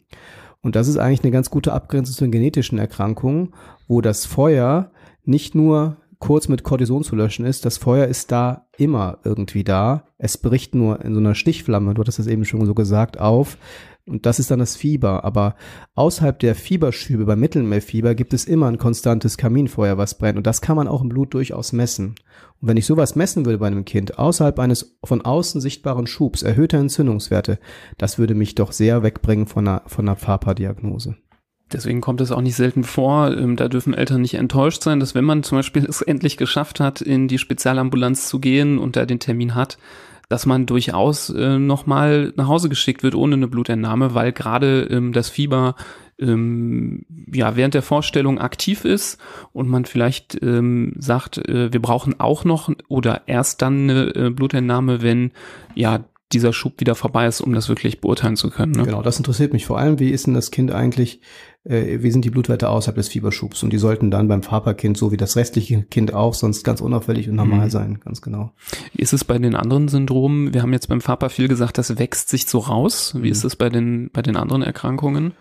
Und das ist eigentlich eine ganz gute Abgrenzung zu den genetischen Erkrankungen, wo das Feuer nicht nur kurz mit Cortison zu löschen ist. Das Feuer ist da immer irgendwie da. Es bricht nur in so einer Stichflamme, du hattest das eben schon so gesagt, auf. Und das ist dann das Fieber. Aber außerhalb der Fieberschübe beim Mittelmeerfieber gibt es immer ein konstantes Kaminfeuer, was brennt. Und das kann man auch im Blut durchaus messen. Und wenn ich sowas messen würde bei einem Kind, außerhalb eines von außen sichtbaren Schubs, erhöhter Entzündungswerte, das würde mich doch sehr wegbringen von einer, von einer FAPA-Diagnose.
Deswegen kommt es auch nicht selten vor, ähm, da dürfen Eltern nicht enttäuscht sein, dass wenn man zum Beispiel es endlich geschafft hat, in die Spezialambulanz zu gehen und da den Termin hat, dass man durchaus äh, nochmal nach Hause geschickt wird ohne eine Blutentnahme, weil gerade ähm, das Fieber ähm, ja während der Vorstellung aktiv ist und man vielleicht ähm, sagt, äh, wir brauchen auch noch oder erst dann eine äh, Blutentnahme, wenn ja dieser Schub wieder vorbei ist, um das wirklich beurteilen zu können. Ne?
Genau, das interessiert mich vor allem. Wie ist denn das Kind eigentlich, äh, wie sind die Blutwerte außerhalb des Fieberschubs? Und die sollten dann beim Vaterkind, so wie das restliche Kind auch, sonst ganz unauffällig und normal mhm. sein, ganz genau.
Wie ist es bei den anderen Syndromen? Wir haben jetzt beim Vater viel gesagt, das wächst sich so raus. Wie mhm. ist es bei den, bei den anderen Erkrankungen?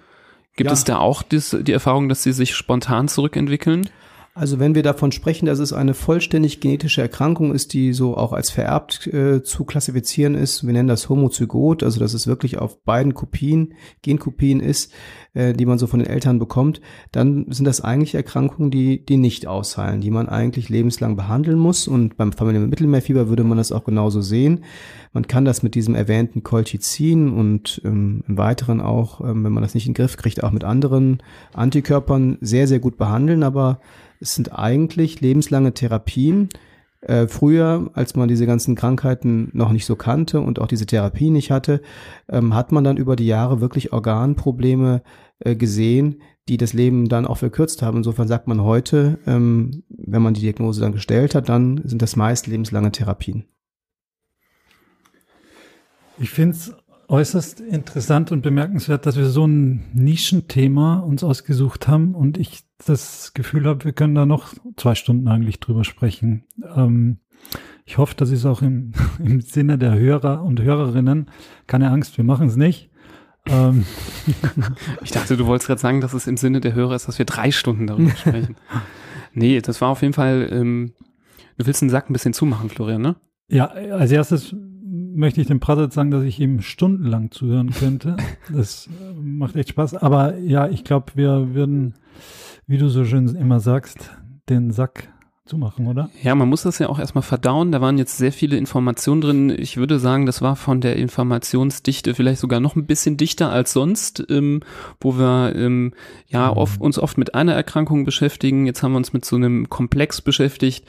Gibt ja. es da auch dies, die Erfahrung, dass sie sich spontan zurückentwickeln?
Also wenn wir davon sprechen, dass es eine vollständig genetische Erkrankung ist, die so auch als vererbt äh, zu klassifizieren ist, wir nennen das Homozygot, also dass es wirklich auf beiden Kopien, Genkopien ist, äh, die man so von den Eltern bekommt, dann sind das eigentlich Erkrankungen, die, die nicht ausheilen, die man eigentlich lebenslang behandeln muss. Und beim Familien Mittelmeerfieber würde man das auch genauso sehen. Man kann das mit diesem erwähnten Colchicin und ähm, im Weiteren auch, ähm, wenn man das nicht in den Griff kriegt, auch mit anderen Antikörpern sehr, sehr gut behandeln, aber es sind eigentlich lebenslange Therapien. Äh, früher, als man diese ganzen Krankheiten noch nicht so kannte und auch diese Therapie nicht hatte, ähm, hat man dann über die Jahre wirklich Organprobleme äh, gesehen, die das Leben dann auch verkürzt haben. Insofern sagt man heute, ähm, wenn man die Diagnose dann gestellt hat, dann sind das meist lebenslange Therapien.
Ich finde es äußerst interessant und bemerkenswert, dass wir so ein Nischenthema uns ausgesucht haben und ich das Gefühl habe, wir können da noch zwei Stunden eigentlich drüber sprechen. Ähm, ich hoffe, das ist auch im, im Sinne der Hörer und Hörerinnen. Keine Angst, wir machen es nicht. Ähm.
Ich dachte, du wolltest gerade sagen, dass es im Sinne der Hörer ist, dass wir drei Stunden darüber sprechen. nee, das war auf jeden Fall, ähm, du willst den Sack ein bisschen zumachen, Florian, ne?
Ja, als erstes möchte ich dem Pratet sagen, dass ich ihm stundenlang zuhören könnte. Das äh, macht echt Spaß. Aber ja, ich glaube, wir würden, wie du so schön immer sagst, den Sack zumachen, oder?
Ja, man muss das ja auch erstmal verdauen. Da waren jetzt sehr viele Informationen drin. Ich würde sagen, das war von der Informationsdichte vielleicht sogar noch ein bisschen dichter als sonst, ähm, wo wir ähm, ja mhm. oft, uns oft mit einer Erkrankung beschäftigen. Jetzt haben wir uns mit so einem Komplex beschäftigt.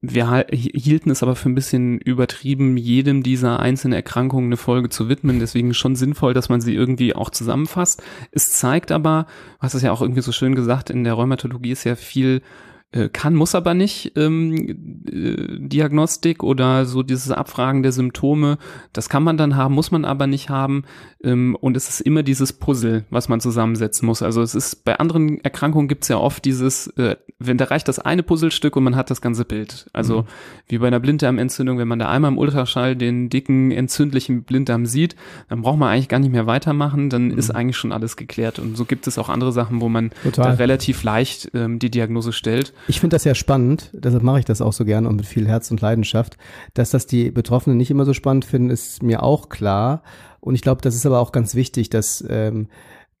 Wir hielten es aber für ein bisschen übertrieben, jedem dieser einzelnen Erkrankungen eine Folge zu widmen. Deswegen schon sinnvoll, dass man sie irgendwie auch zusammenfasst. Es zeigt aber, du hast es ja auch irgendwie so schön gesagt, in der Rheumatologie ist ja viel äh, kann, muss aber nicht ähm, äh, Diagnostik oder so dieses Abfragen der Symptome. Das kann man dann haben, muss man aber nicht haben. Ähm, und es ist immer dieses Puzzle, was man zusammensetzen muss. Also es ist bei anderen Erkrankungen gibt es ja oft dieses, äh, wenn da reicht das eine Puzzlestück und man hat das ganze Bild. Also mhm. wie bei einer Blinddarmentzündung, wenn man da einmal im Ultraschall den dicken entzündlichen Blinddarm sieht, dann braucht man eigentlich gar nicht mehr weitermachen. Dann mhm. ist eigentlich schon alles geklärt. Und so gibt es auch andere Sachen, wo man Total. da relativ leicht ähm, die Diagnose stellt.
Ich finde das ja spannend, deshalb mache ich das auch so gerne und mit viel Herz und Leidenschaft. Dass das die Betroffenen nicht immer so spannend finden, ist mir auch klar. Und ich glaube, das ist aber auch ganz wichtig, dass, ähm,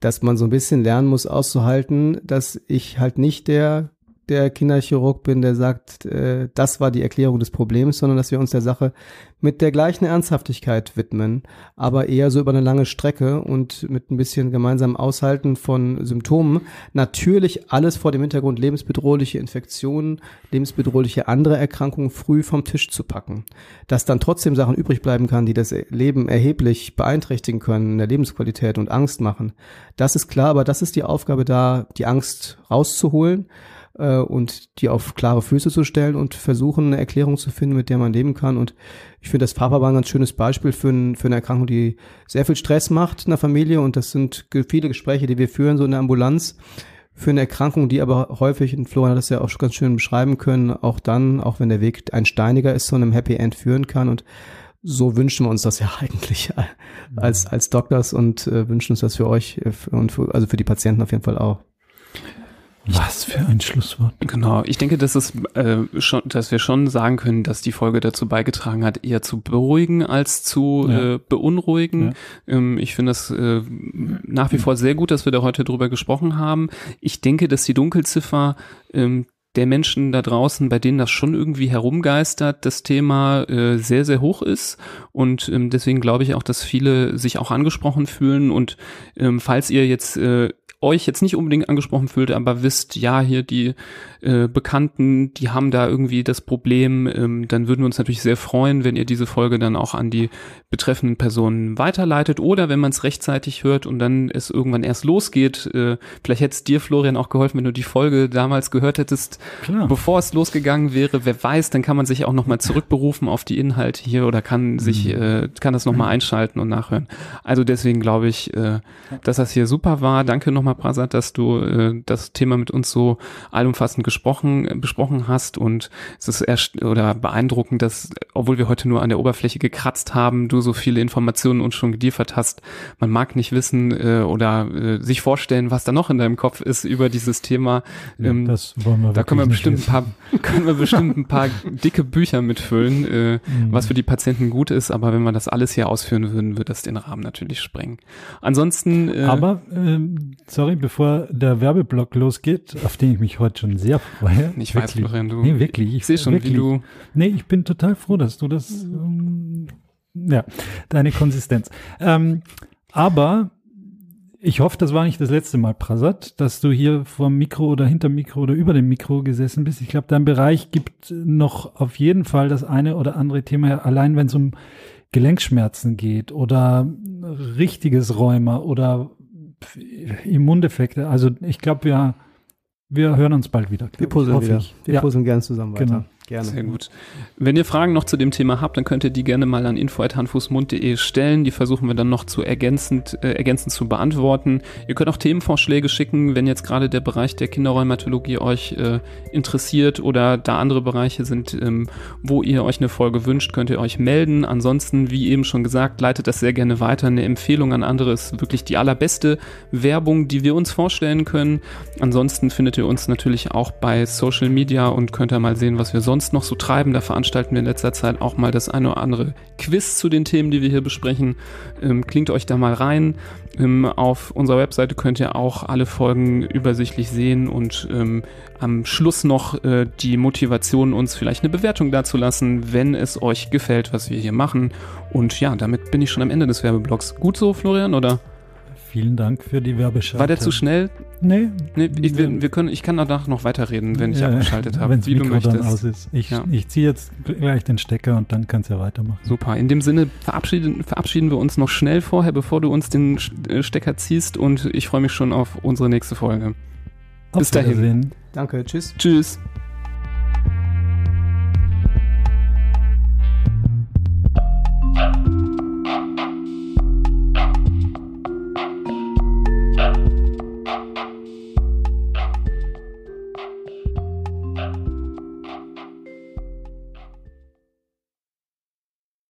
dass man so ein bisschen lernen muss auszuhalten, dass ich halt nicht der der Kinderchirurg bin, der sagt, äh, das war die Erklärung des Problems, sondern dass wir uns der Sache mit der gleichen Ernsthaftigkeit widmen, aber eher so über eine lange Strecke und mit ein bisschen gemeinsamem Aushalten von Symptomen. Natürlich alles vor dem Hintergrund lebensbedrohliche Infektionen, lebensbedrohliche andere Erkrankungen früh vom Tisch zu packen. Dass dann trotzdem Sachen übrig bleiben kann, die das Leben erheblich beeinträchtigen können, in der Lebensqualität und Angst machen. Das ist klar, aber das ist die Aufgabe da, die Angst rauszuholen äh, und die auf klare Füße zu stellen und versuchen, eine Erklärung zu finden, mit der man leben kann. Und ich finde, das Papa war ein ganz schönes Beispiel für, ein, für eine Erkrankung, die sehr viel Stress macht in der Familie. Und das sind viele Gespräche, die wir führen, so in der Ambulanz. Für eine Erkrankung, die aber häufig, und Florian hat das ja auch schon ganz schön beschreiben können, auch dann, auch wenn der Weg ein steiniger ist, zu einem Happy End führen kann. Und so wünschen wir uns das ja eigentlich als, als Doctors und äh, wünschen uns das für euch äh, und für, also für die Patienten auf jeden Fall auch.
Was für ein Schlusswort.
Genau, ich denke, dass es äh, schon, dass wir schon sagen können, dass die Folge dazu beigetragen hat, eher zu beruhigen als zu ja. äh, beunruhigen. Ja. Ähm, ich finde das äh, nach wie vor sehr gut, dass wir da heute drüber gesprochen haben. Ich denke, dass die Dunkelziffer ähm, der Menschen da draußen, bei denen das schon irgendwie herumgeistert, das Thema äh, sehr, sehr hoch ist. Und ähm, deswegen glaube ich auch, dass viele sich auch angesprochen fühlen. Und ähm, falls ihr jetzt äh, euch jetzt nicht unbedingt angesprochen fühlt, aber wisst, ja, hier die äh, Bekannten, die haben da irgendwie das Problem, ähm, dann würden wir uns natürlich sehr freuen, wenn ihr diese Folge dann auch an die betreffenden Personen weiterleitet oder wenn man es rechtzeitig hört und dann es irgendwann erst losgeht. Äh, vielleicht hätte es dir, Florian, auch geholfen, wenn du die Folge damals gehört hättest, Klar. bevor es losgegangen wäre. Wer weiß, dann kann man sich auch nochmal zurückberufen auf die Inhalte hier oder kann sich, mhm. äh, kann das nochmal einschalten und nachhören. Also deswegen glaube ich, äh, dass das hier super war. Danke nochmal nochmal, Prasad, dass du äh, das Thema mit uns so allumfassend gesprochen, äh, besprochen hast. Und es ist erst oder beeindruckend, dass, obwohl wir heute nur an der Oberfläche gekratzt haben, du so viele Informationen uns schon geliefert hast. Man mag nicht wissen äh, oder äh, sich vorstellen, was da noch in deinem Kopf ist über dieses Thema.
Ähm, ja, das wollen wir
da können wir bestimmt ein paar, können wir bestimmt ein paar dicke Bücher mitfüllen, äh, mhm. was für die Patienten gut ist. Aber wenn wir das alles hier ausführen würden, würde das den Rahmen natürlich sprengen. Ansonsten.
Äh, aber ähm, sorry, bevor der Werbeblock losgeht, auf den ich mich heute schon sehr freue.
Ich weiß, Florian, du.
Nee, wirklich.
Ich sehe schon, wirklich. wie du.
Nee, ich bin total froh, dass du das, ähm, ja, deine Konsistenz. Ähm, aber ich hoffe, das war nicht das letzte Mal, Prasad, dass du hier vor dem Mikro oder hinter dem Mikro oder über dem Mikro gesessen bist. Ich glaube, dein Bereich gibt noch auf jeden Fall das eine oder andere Thema, allein wenn es um Gelenkschmerzen geht oder richtiges Rheuma oder Immundefekte. Also ich glaube, wir, wir hören uns bald wieder.
Wir puzzeln wieder. Wir
ja.
puzzeln gerne zusammen
weiter. Genau.
Gerne. Sehr gut. Wenn ihr Fragen noch zu dem Thema habt, dann könnt ihr die gerne mal an info.handfußmund.de stellen. Die versuchen wir dann noch zu ergänzend, äh, ergänzend zu beantworten. Ihr könnt auch Themenvorschläge schicken, wenn jetzt gerade der Bereich der Kinderrheumatologie euch äh, interessiert oder da andere Bereiche sind, ähm, wo ihr euch eine Folge wünscht, könnt ihr euch melden. Ansonsten, wie eben schon gesagt, leitet das sehr gerne weiter. Eine Empfehlung an andere ist wirklich die allerbeste Werbung, die wir uns vorstellen können. Ansonsten findet ihr uns natürlich auch bei Social Media und könnt ihr mal sehen, was wir sonst sonst noch so treiben. Da veranstalten wir in letzter Zeit auch mal das eine oder andere Quiz zu den Themen, die wir hier besprechen. Ähm, klingt euch da mal rein. Ähm, auf unserer Webseite könnt ihr auch alle Folgen übersichtlich sehen und ähm, am Schluss noch äh, die Motivation, uns vielleicht eine Bewertung dazulassen, wenn es euch gefällt, was wir hier machen. Und ja, damit bin ich schon am Ende des Werbeblocks. Gut so, Florian, oder?
Vielen Dank für die Werbeschalte.
War der zu schnell?
Nee.
nee ich, wir, wir, können, ich kann danach noch weiterreden, wenn ich ja, abgeschaltet habe,
wie Mikro du möchtest. Dann aus ist. Ich, ja. ich ziehe jetzt gleich den Stecker und dann kannst du ja weitermachen.
Super. In dem Sinne verabschieden, verabschieden wir uns noch schnell vorher, bevor du uns den äh, Stecker ziehst und ich freue mich schon auf unsere nächste Folge.
Auf Bis dahin. Wiedersehen.
Danke. Tschüss.
Tschüss. Thank